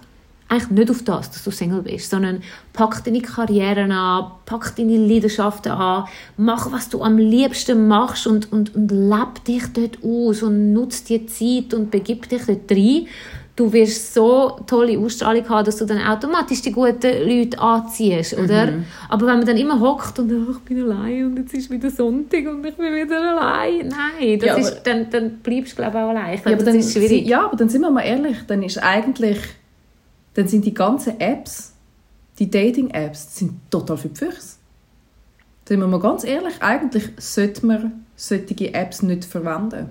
eigentlich nicht auf das, dass du Single bist, sondern pack deine Karriere an, pack deine Leidenschaften an, mach, was du am liebsten machst und, und, und leb dich dort aus und nutz die Zeit und begib dich dort rein. Du wirst so tolle Ausstrahlung haben, dass du dann automatisch die guten Leute anziehst, oder? Aber wenn man dann immer hockt und «Oh, ich bin allein und jetzt ist wieder Sonntag und ich bin wieder allein, nein, das Ja, aber- ist, dann, dann bleibst du glaube ich auch allein. Ich Ja, aber dann, ist schwierig. ja, aber dann sind wir mal ehrlich, dann ist eigentlich, dann sind die ganzen Apps, die Dating-Apps, sind total für die Füchse. Sind wir mal ganz ehrlich, eigentlich sollte man solche Apps nicht verwenden.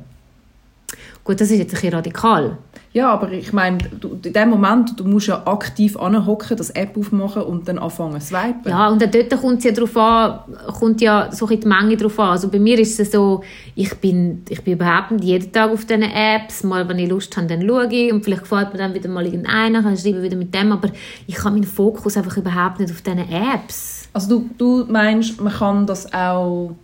Gut, das ist jetzt ein bisschen radikal. Ja, aber ich meine, du, in dem Moment, du musst ja aktiv anhocken, das App aufmachen und dann anfangen zu swipen. Ja, und dann dort kommt es ja darauf an, kommt ja so die Menge drauf an. Also bei mir ist es so, ich bin, ich bin überhaupt nicht jeden Tag auf diesen Apps. Mal, wenn ich Lust habe, dann schaue ich und vielleicht gefällt mir dann wieder mal irgendeiner, dann schreibe ich wieder mit dem, aber ich habe meinen Fokus einfach überhaupt nicht auf diesen Apps. Also du, du meinst, man kann das auch...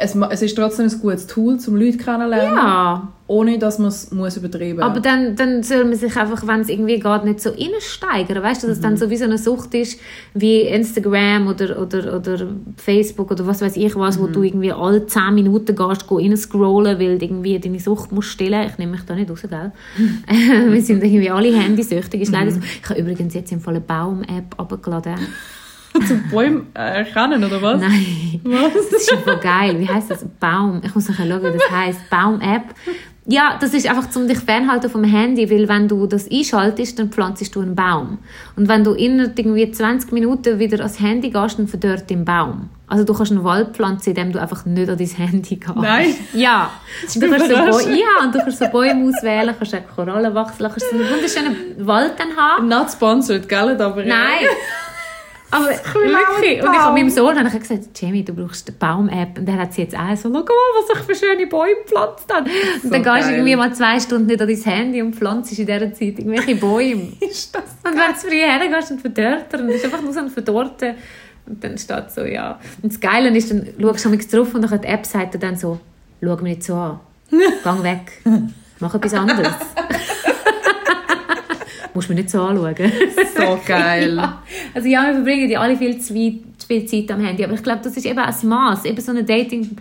Es, es ist trotzdem ein gutes Tool, um Leute kennenzulernen, Ja, ohne dass man es muss übertreiben aber dann, dann soll man sich einfach, wenn es irgendwie geht, nicht so reinsteigern. Weißt du, dass es dann so wie so eine Sucht ist, wie Instagram oder, oder, oder Facebook oder was weiß ich was, wo du irgendwie alle 10 Minuten gehst, go scrollen, weil du irgendwie deine Sucht musst stillen. Ich nehme mich da nicht raus, gell? Wir sind irgendwie alle handysüchtig, ist leider so. Ich habe übrigens jetzt im Fall eine Baum-App abgeladen. Zum Bäume äh, erkennen, oder was? Nein. Was? Das ist voll geil. Wie heißt das? Baum. Ich muss nachher schauen, wie das heißt. Baum-App. Ja, das ist einfach um dich fernhalten vom Handy, weil wenn du das einschaltest, dann pflanzt du einen Baum. Und wenn du innerhalb irgendwie 20 Minuten wieder ans Handy gehst, dann verdorrt dein Baum. Also du kannst einen Wald pflanzen, indem du einfach nicht an dein Handy gehst. Nein. Ja. Und du kannst so. Bäume, ja, und du kannst so Bäume auswählen, kannst auch Korallen wachsen kannst so einen wunderschönen Wald dann haben. Not sponsored, gell? Aber, Nein. Aber wirklich. Und ich habe meinem Sohn habe ich gesagt, Jamie, du brauchst eine Baum-App. Und der hat sie jetzt auch so, schau mal, was ich für schöne Bäume gepflanzt habe. Und dann gehst geil. du irgendwie mal zwei Stunden nicht an dein Handy und pflanzt in dieser Zeit irgendwelche Bäume. Ist das Und wenn du früh hergehst und verdorrt er und es ist einfach nur so ein Verdorrte. Und dann steht so, ja. Und das Geile ist, dann schaust du manchmal drauf und dann die App sagt dir dann so, schau mich nicht so an. Gang weg. Mach etwas anderes. Musst mich nicht so anschauen. so geil? Ja. Also ja, wir verbringen ja alle viel zu, viel Zeit am Handy, aber ich glaube, das ist eben auch das Maß, eben so ein Dating,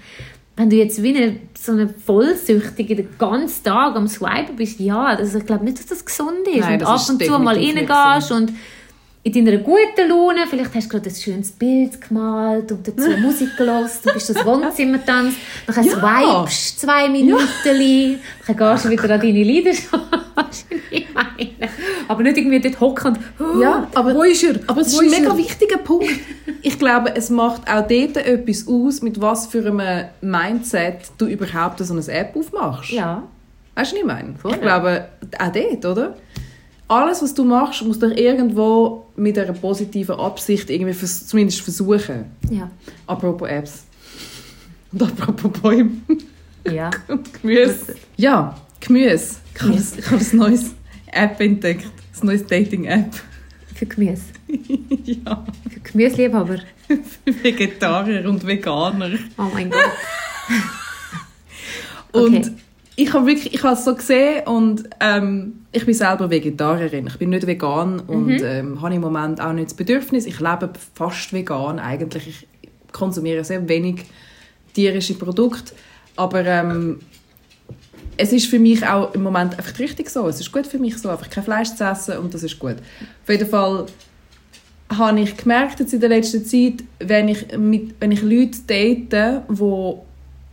wenn du jetzt wie eine, so eine Vollsüchtige den ganzen Tag am Swipen bist, ja, also ich glaube nicht, dass das gesund ist. Nein, und ab und zu mal reingehst und in deiner guten Laune, vielleicht hast du gerade ein schönes Bild gemalt und dazu Musik gehört, du bist das Wohnzimmer tanzt, dann Ja. swipest zwei Minuten, dann gehst du wieder an deine Leidenschaft. Aber nicht irgendwie dort hocken und Ja, aber, wo ist er? aber es ist Wo ein ist mega er? wichtiger Punkt. Ich glaube, es macht auch dort etwas aus, mit was für einem Mindset du überhaupt so eine App aufmachst. Ja. Weißt du, was ich meine? Voll. Ich glaube, auch dort, oder? Alles, was du machst, musst du irgendwo mit einer positiven Absicht irgendwie vers zumindest versuchen. Ja. Apropos Apps. Und apropos Bäume Ja. und Gemüse. Ja, Gemüse. Ich habe das- ich habe ein neues App entdeckt. Ein neues Dating-App. Für Gemüse. ja. Für Gemüseliebhaber. Für Vegetarier und Veganer. Oh mein Gott. Und Okay. Ich habe wirklich, ich habe es so gesehen und ähm, ich bin selber Vegetarierin. Ich bin nicht vegan und Mhm. ähm, habe im Moment auch nicht das Bedürfnis. Ich lebe fast vegan eigentlich. Ich konsumiere sehr wenig tierische Produkte, aber ähm, es ist für mich auch im Moment einfach richtig so. Es ist gut für mich so, einfach kein Fleisch zu essen und das ist gut. Auf jeden Fall habe ich gemerkt jetzt in der letzten Zeit, wenn ich, mit, wenn ich Leute date, die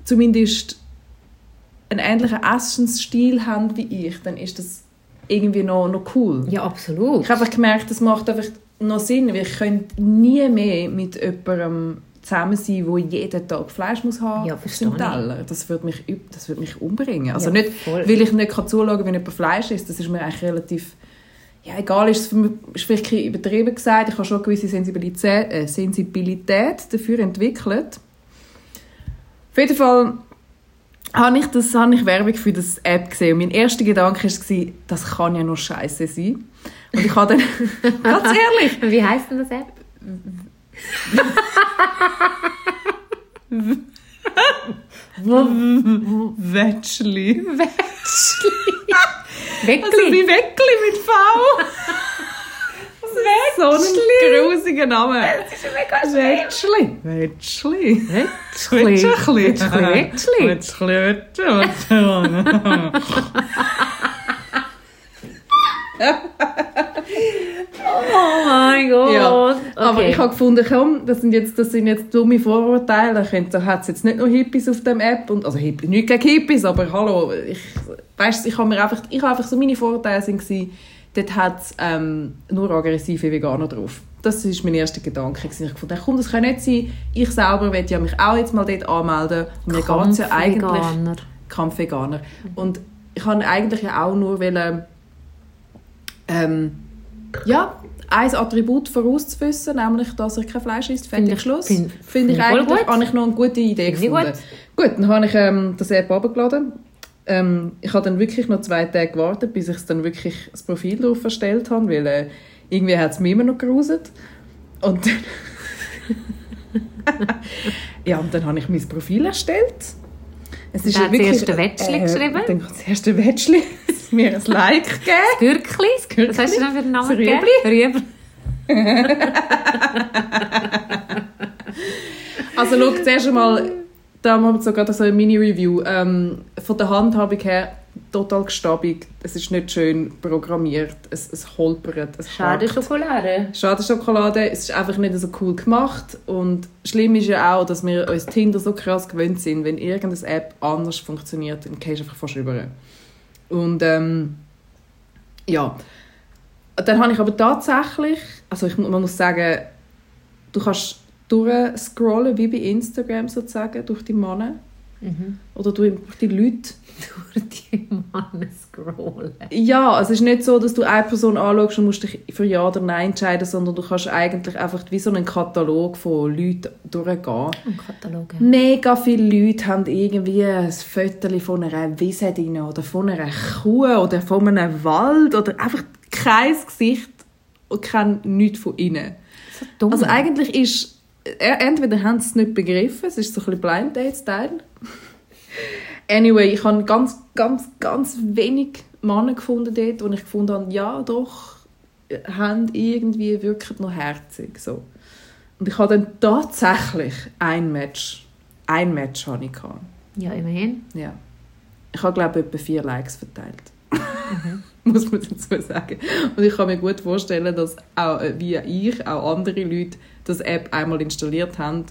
zumindest einen ähnlichen Essensstil haben wie ich, dann ist das irgendwie noch, noch cool. Ja, absolut. Ich habe einfach gemerkt, das macht einfach noch Sinn, weil ich könnte nie mehr mit jemandem zusammen sein, der jeden Tag Fleisch muss haben Ja, auf Teller. Das würde mich, das würde mich umbringen. Also Ja, nicht, voll. weil ich nicht kann zuschauen kann, wenn jemand Fleisch isst. Das ist mir eigentlich relativ... Ja, egal, ist, für mich, ist vielleicht übertrieben gesagt. Ich habe schon eine gewisse Sensibilität, äh, Sensibilität dafür entwickelt. Auf jeden Fall habe ich, das, habe ich Werbung für das App gesehen. Und mein erster Gedanke war, das kann ja nur Scheiße sein. Und ich habe dann, ganz ehrlich, Wie heisst denn das App? Wetschli. Weckli. Also wie Weckli mit V. so ein grusiger Name. das ist mega schön. Wetschli. Wetschli. Wetschli. Weckli. Wetschli. Oh mein Gott. Ja, aber Okay. ich habe gefunden, komm, das sind jetzt, das sind jetzt dumme Vorurteile. Da hat es jetzt nicht nur Hippies auf dem App. Und, also Hippie, nicht gegen Hippies, aber hallo. Ich, weißt, ich habe mir einfach, ich habe einfach so meine Vorurteile sind gewesen, dort hat es ähm, nur aggressive Veganer drauf. Das war mein erster Gedanke. Ich gefunden, komm, das kann nicht sein. Ich selber will ja mich auch jetzt mal dort anmelden. Und mir geht es ja eigentlich... Kampfveganer. Und ich habe eigentlich ja auch nur wollen, ähm, ja, ein Attribut vorauszuwissen, nämlich, dass er kein Fleisch isst. Finde Fertig ich- Schluss. finde- Finde finde ich ich eigentlich gut. habe ich noch eine gute Idee Finde ich gefunden. Gut. dann habe ich ähm, das App runtergeladen. Ähm, ich habe dann wirklich noch zwei Tage gewartet, bis ich dann wirklich das Profil drauf erstellt habe, weil äh, irgendwie hat es mich immer noch geruset. Und dann ja, und dann habe ich mein Profil erstellt. Es Und da hat das erste Wätschli geschrieben? Dann kommt das erste Wätschli, mir ein Like gegeben. Gürkli? Gürkli. Was hast du denn für einen Namen Das gegeben? Rüebli. Also schau, zuerst einmal, da haben wir sogar so eine Mini-Review. Ähm, von der Handhabung her total gestabig. Es ist nicht schön programmiert. Es, es holpert, es Schade hakt. Schokolade. Schade Schokolade, es ist einfach nicht so cool gemacht. Und schlimm ist ja auch, dass wir uns Tinder so krass gewöhnt sind, wenn irgendeine App anders funktioniert, dann gehst du einfach fast rüber. Und ähm, ja, dann habe ich aber tatsächlich, also ich, man muss sagen, du kannst durchscrollen, wie bei Instagram sozusagen, durch die Männer. Mhm. Oder durch die Leute. Durch die Mann scrollen. Ja, es ist nicht so, dass du eine Person anschaust und musst dich für Ja oder Nein entscheiden, sondern du kannst eigentlich einfach wie so einen Katalog von Leuten durchgehen. Ein Katalog. ja. Mega viele Leute haben irgendwie ein Foto von einer Wiese drin oder von einer Kuh oder von einem Wald oder einfach kein Gesicht und kein nichts von innen. So. Also eigentlich ist, entweder haben sie es nicht begriffen, es ist so ein bisschen Blind Date-Style. Anyway, ich habe ganz, ganz, ganz wenig Männer gefunden dort, wo ich gefunden habe, ja doch, äh, haben irgendwie wirklich noch herzig. So. Und ich habe dann tatsächlich ein Match, ein Match habe ich ja, immerhin. Ja. Ich habe, glaube ich, etwa vier Likes verteilt. Muss man dazu sagen. Und ich kann mir gut vorstellen, dass auch äh, wie ich, auch andere Leute das App einmal installiert haben,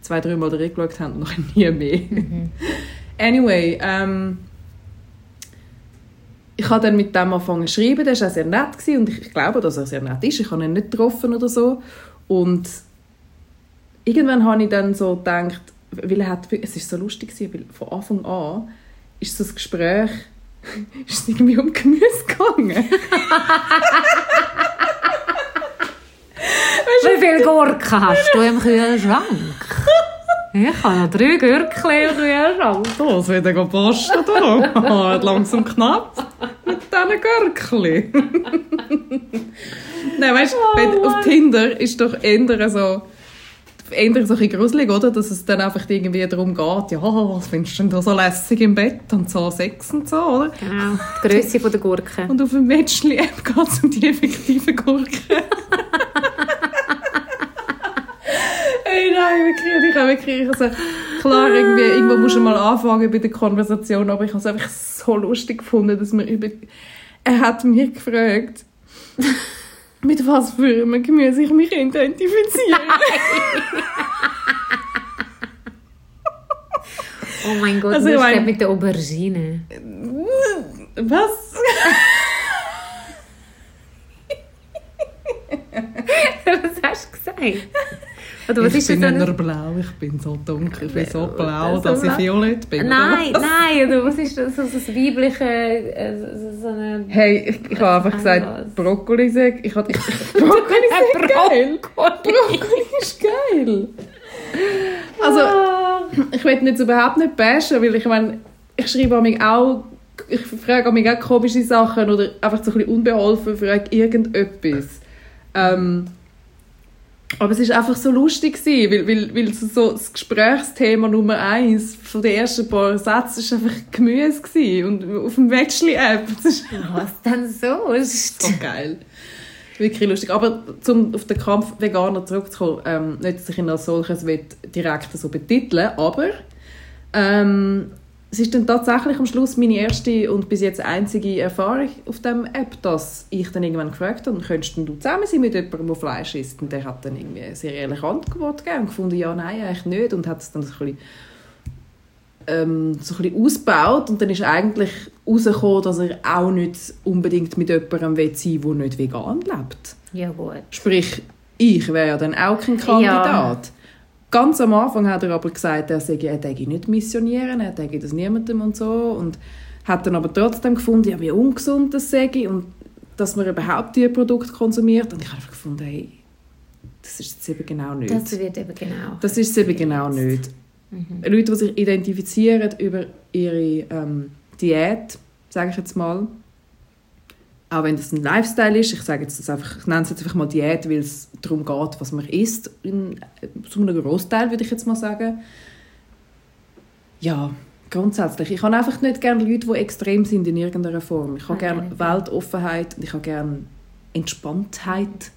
zwei, dreimal reingeschaut haben und noch nie mehr. Anyway, ähm, ich habe dann mit dem angefangen zu schreiben, der war auch sehr nett gewesen, und ich, ich glaube, dass er sehr nett ist. Ich habe ihn nicht getroffen oder so. Und irgendwann habe ich dann so gedacht, weil er hat, es ist so lustig gewesen, weil von Anfang an ist so das Gespräch ist es irgendwie um Gemüse gegangen. Wie viele Gurken hast du im Kühlschrank? Ich habe noch drei Gürkchen im Kühlschrank. Das wird ja posten da. Hat langsam knapp mit diesen Gürkli. Nein, weißt du, auf Tinder ist doch eher so eher so ein bisschen gruselig, oder? Dass es dann einfach irgendwie darum geht, ja, was findest du denn da so lässig im Bett und so Sex und so, oder? Genau, die Grösse der Gurken. Und auf dem Matchli-App geht es um die effektiven Gurken. Ey, nein, wirklich, ich habe wirklich, also, klar, irgendwie, irgendwo musst du mal anfangen bei der Konversation, aber ich habe es einfach so lustig gefunden, dass wir über, er hat mich gefragt, mit was für einem Gemüse ich mich identifiziere. Oh mein Gott, also, ich mein- mit der Aubergine. Was? was hast du gesagt? Oder was ich ist bin nicht so nur blau, ich bin so dunkel, ich bin so blau, so dass ich was? violett bin. oder Nein, was? nein, oder was ist das? So das weibliche, äh, so- eine... Hey, ich, ich habe einfach gesagt, Was? Brokkoli sag, ich, hab- ich, Brokkoli ist geil. Brokkoli ist geil. Also, Ah. ich will jetzt überhaupt nicht bashen, weil ich meine, ich schreibe mich auch, ich frage mich auch komische Sachen oder einfach so ein bisschen unbeholfen für irgendetwas. Ähm, aber es ist einfach so lustig gewesen, weil, weil, weil so, das Gesprächsthema Nummer eins von den ersten paar Sätzen ist einfach Gemüse gewesen. und auf dem ist Was denn so? Das ist so geil. Wirklich lustig. Aber um auf den Kampf Veganer zurückzukommen, ähm, nicht, dass ich ihn als solches direkt so betiteln aber ähm, es ist dann tatsächlich am Schluss meine erste und bis jetzt einzige Erfahrung auf dem App, dass ich dann irgendwann gefragt habe, könntest du zusammen sein mit jemandem, der Fleisch isst? Und der hat dann irgendwie eine sehr ehrliche Antwort gegeben und gefunden, ja, nein, eigentlich nicht. Und hat es dann so ein bisschen ähm, so ein bisschen ausgebaut und dann ist eigentlich herausgekommen, dass er auch nicht unbedingt mit jemandem will sein will, der nicht vegan lebt. Ja gut. Sprich, ich wäre ja dann auch kein Kandidat. Ganz am Anfang hat er aber gesagt, er sei er täge nicht missionieren, er täge das niemandem und so und hat dann aber trotzdem gefunden, ja, wie ungesund das sei und dass man überhaupt diese Produkte konsumiert und ich habe einfach gefunden, hey, das ist jetzt eben genau nicht. Das wird eben genau. Das ist es eben genau nicht. Leute, die sich identifizieren über ihre ähm, Diät, sage ich jetzt mal, auch wenn das ein Lifestyle ist, ich sage jetzt das einfach, ich nenne es jetzt einfach mal Diät, weil es darum geht, was man isst, in, zu einem Großteil würde ich jetzt mal sagen. Ja, grundsätzlich. Ich habe einfach nicht gerne Leute, die extrem sind in irgendeiner Form. Ich habe gerne. Weltoffenheit und ich habe gerne Entspanntheit.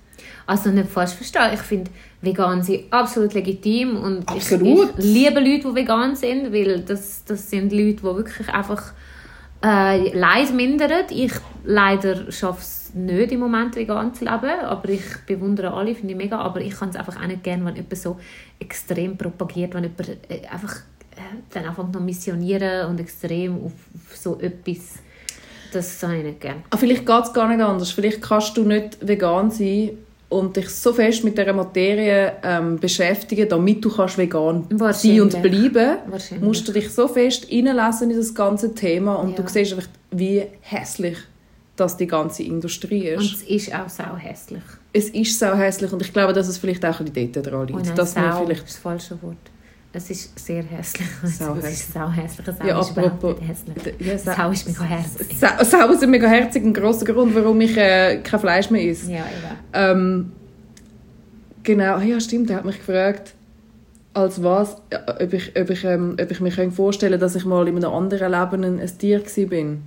Also nicht falsch verstehen. Ich finde vegan sind absolut legitim und Absolut. Ich, ich liebe Leute, die vegan sind, weil das, das sind Leute, die wirklich einfach äh, Leid mindern. Ich leider schaffe es nicht im Moment vegan zu leben, aber ich bewundere alle, finde ich mega, aber ich kann es einfach auch nicht gerne, wenn jemand so extrem propagiert, wenn jemand äh, einfach äh, dann einfach noch missionieren und extrem auf, auf so etwas, das habe ich nicht gerne. Ah, vielleicht geht es gar nicht anders. Vielleicht kannst du nicht vegan sein und dich so fest mit dieser Materie ähm, beschäftigen, damit du kannst vegan sein und bleiben. Wahrscheinlich. Musst du dich so fest reinlesen in das ganze Thema und Ja. du siehst einfach, wie hässlich das die ganze Industrie ist. Und es ist auch sau hässlich. es ist so hässlich und ich glaube, dass es vielleicht auch ein bisschen dort dran Oh liegt. nein, dass sau vielleicht ist das falsche Wort. Es ist sehr hässlich. Sau es ist sau hässlich. Sau Ja, ist überhaupt apropos- nicht hässlich. Ja, Sa- Sau ist mega herzig. Sa- Sau ist mega herzig, ein grosser Grund, warum ich äh, kein Fleisch mehr esse. Ja. Ähm, genau, ah ja stimmt, er hat mich gefragt, als was, ob ich, ob ich, ähm, ob ich mir kann vorstellen dass ich mal in einem anderen Leben ein, ein Tier bin.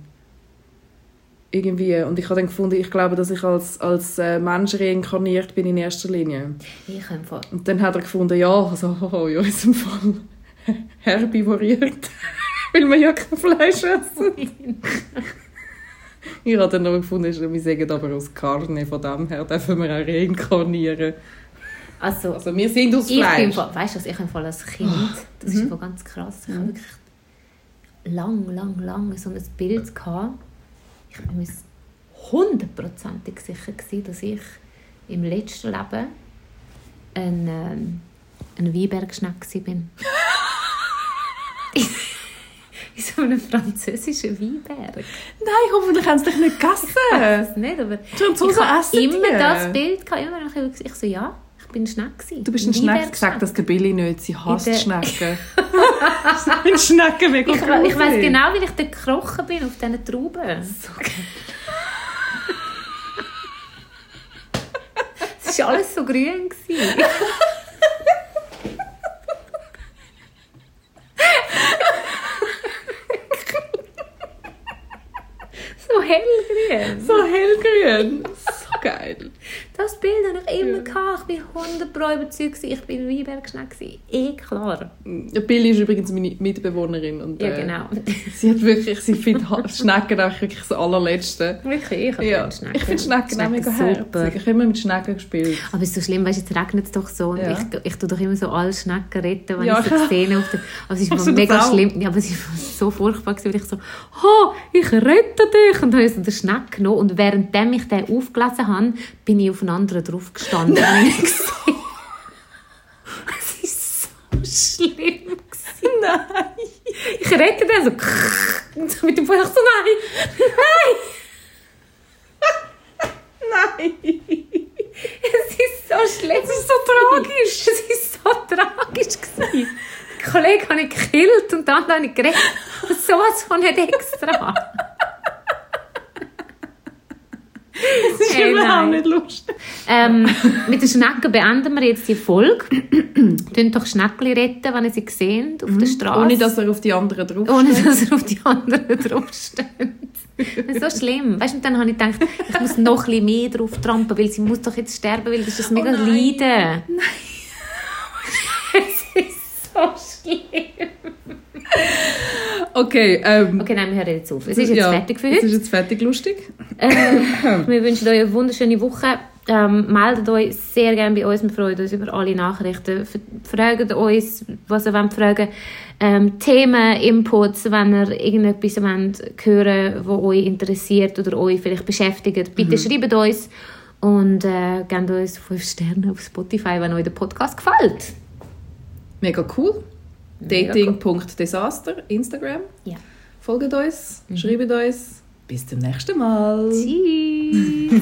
Irgendwie. Und ich habe dann gefunden, ich glaube, dass ich als, als äh, Mensch reinkarniert bin in erster Linie. Ich voll. Und dann hat er gefunden, ja, also oh, ja, in diesem Fall herbivoriert. Weil wir ja kein Fleisch essen. ich habe dann noch gefunden, wir sagen aber aus Karne, von dem her dürfen wir auch reinkarnieren. Also, Also wir sind aus ich bin Fleisch. voll, weißt du, ich habe als Kind, das ist voll ganz krass, ich habe wirklich lang, lang, lang so ein Bild gehabt. Ich bin mir hundertprozentig sicher gewesen, dass ich im letzten Leben ein, ähm, ein Weinbergschneck bin. in so einem französischen Weinberg. Nein, hoffentlich haben sie dich nicht gegessen. Das nicht, aber Die Franzosen ich habe immer die. das Bild gehabt, immer wenn ich, ich so, ja, ich bin ein Schneck. Du bist ein Schneck gesagt, dass der Billy nicht, sie hasst Schnecken. bin Schnecken mega Ich, ich gruselig. genau, wie ich dort gekrochen bin auf diesen Trauben. So. Es war alles so grün. so hellgrün. So hellgrün. So geil. Das Bild habe ich immer gehabt. Ich war 100 Pro überzeugt, ich bin Weinbergschneck. gewesen. Eh klar. Billy ist übrigens meine Mitbewohnerin. Und, Ja, äh, genau. Sie hat wirklich, sie findet Schnecken auch wirklich das allerletzte. Wirklich, ich Ja, Schnecken. ich finde Schnecken auch mega super. herzig. Ich habe immer mit Schnecken gespielt. Aber es ist so schlimm, weißt, jetzt regnet es doch so und Ja. ich, ich tue doch immer so alle Schnecken retten, wenn Ja. ich sie sehe. Auf der, aber es ist das mega schlimm. Ja, aber es ist so furchtbar weil ich so, «Ha, ich rette dich!» und habe so den Schneck genommen und währenddem ich den aufgelesen habe, bin ich auf einen anderen drauf gestanden. Nein. Ich gesehen. Es ist so schlimm. Gewesen. Nein. Ich rette den so, und so mit dem Fuß so, «Nein, Nein. es ist so schlimm!» Das ist so tragisch. Es ist so tragisch. Gewesen. Der Kollege habe ich gekillt und dann habe ich geredet. So was von nicht extra. Hey, überhaupt nicht lustig. Ähm, mit den Schnecken beenden wir jetzt die Folge. Tun doch Schneckli retten, wenn ihr sie seht auf der Straße. Ohne, dass er auf die anderen drauf Ohne dass er auf die anderen draufsteht. Das ist so schlimm. Weißt, du, dann habe ich gedacht, ich muss noch ein bisschen mehr drauf trampen, weil sie muss doch jetzt sterben, weil das ist das mega nein. Leiden. Nein. es ist so schlimm. Okay, ähm, Okay, nein, wir hören jetzt auf. Es ist jetzt ja, fertig für Es heute. ist jetzt fertig lustig. Äh, wir wünschen euch eine wunderschöne Woche. Ähm, meldet euch sehr gerne bei uns. Wir freuen uns über alle Nachrichten. Fragt uns, was ihr wollt fragen ähm, Themen, Inputs, wenn ihr irgendetwas wollt hören was euch interessiert oder euch vielleicht beschäftigt. Bitte schreibt uns und äh, gebt uns 5 Sterne auf Spotify, wenn euch der Podcast gefällt. Mega cool. Dating.desaster, Instagram. Ja. Folgt uns, mhm. schreibt uns. Bis zum nächsten Mal. Tschüss.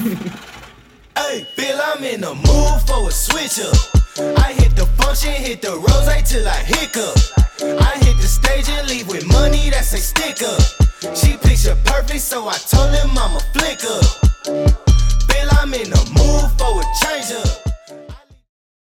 hey, Bill, I'm in the mood for a switcher. I hit the function, hit the rose till I hiccup. I hit the stage and leave with money that's a sticker. up. She picture perfect, so I told him I'm a flicker. Bill, I'm in the mood for a changer.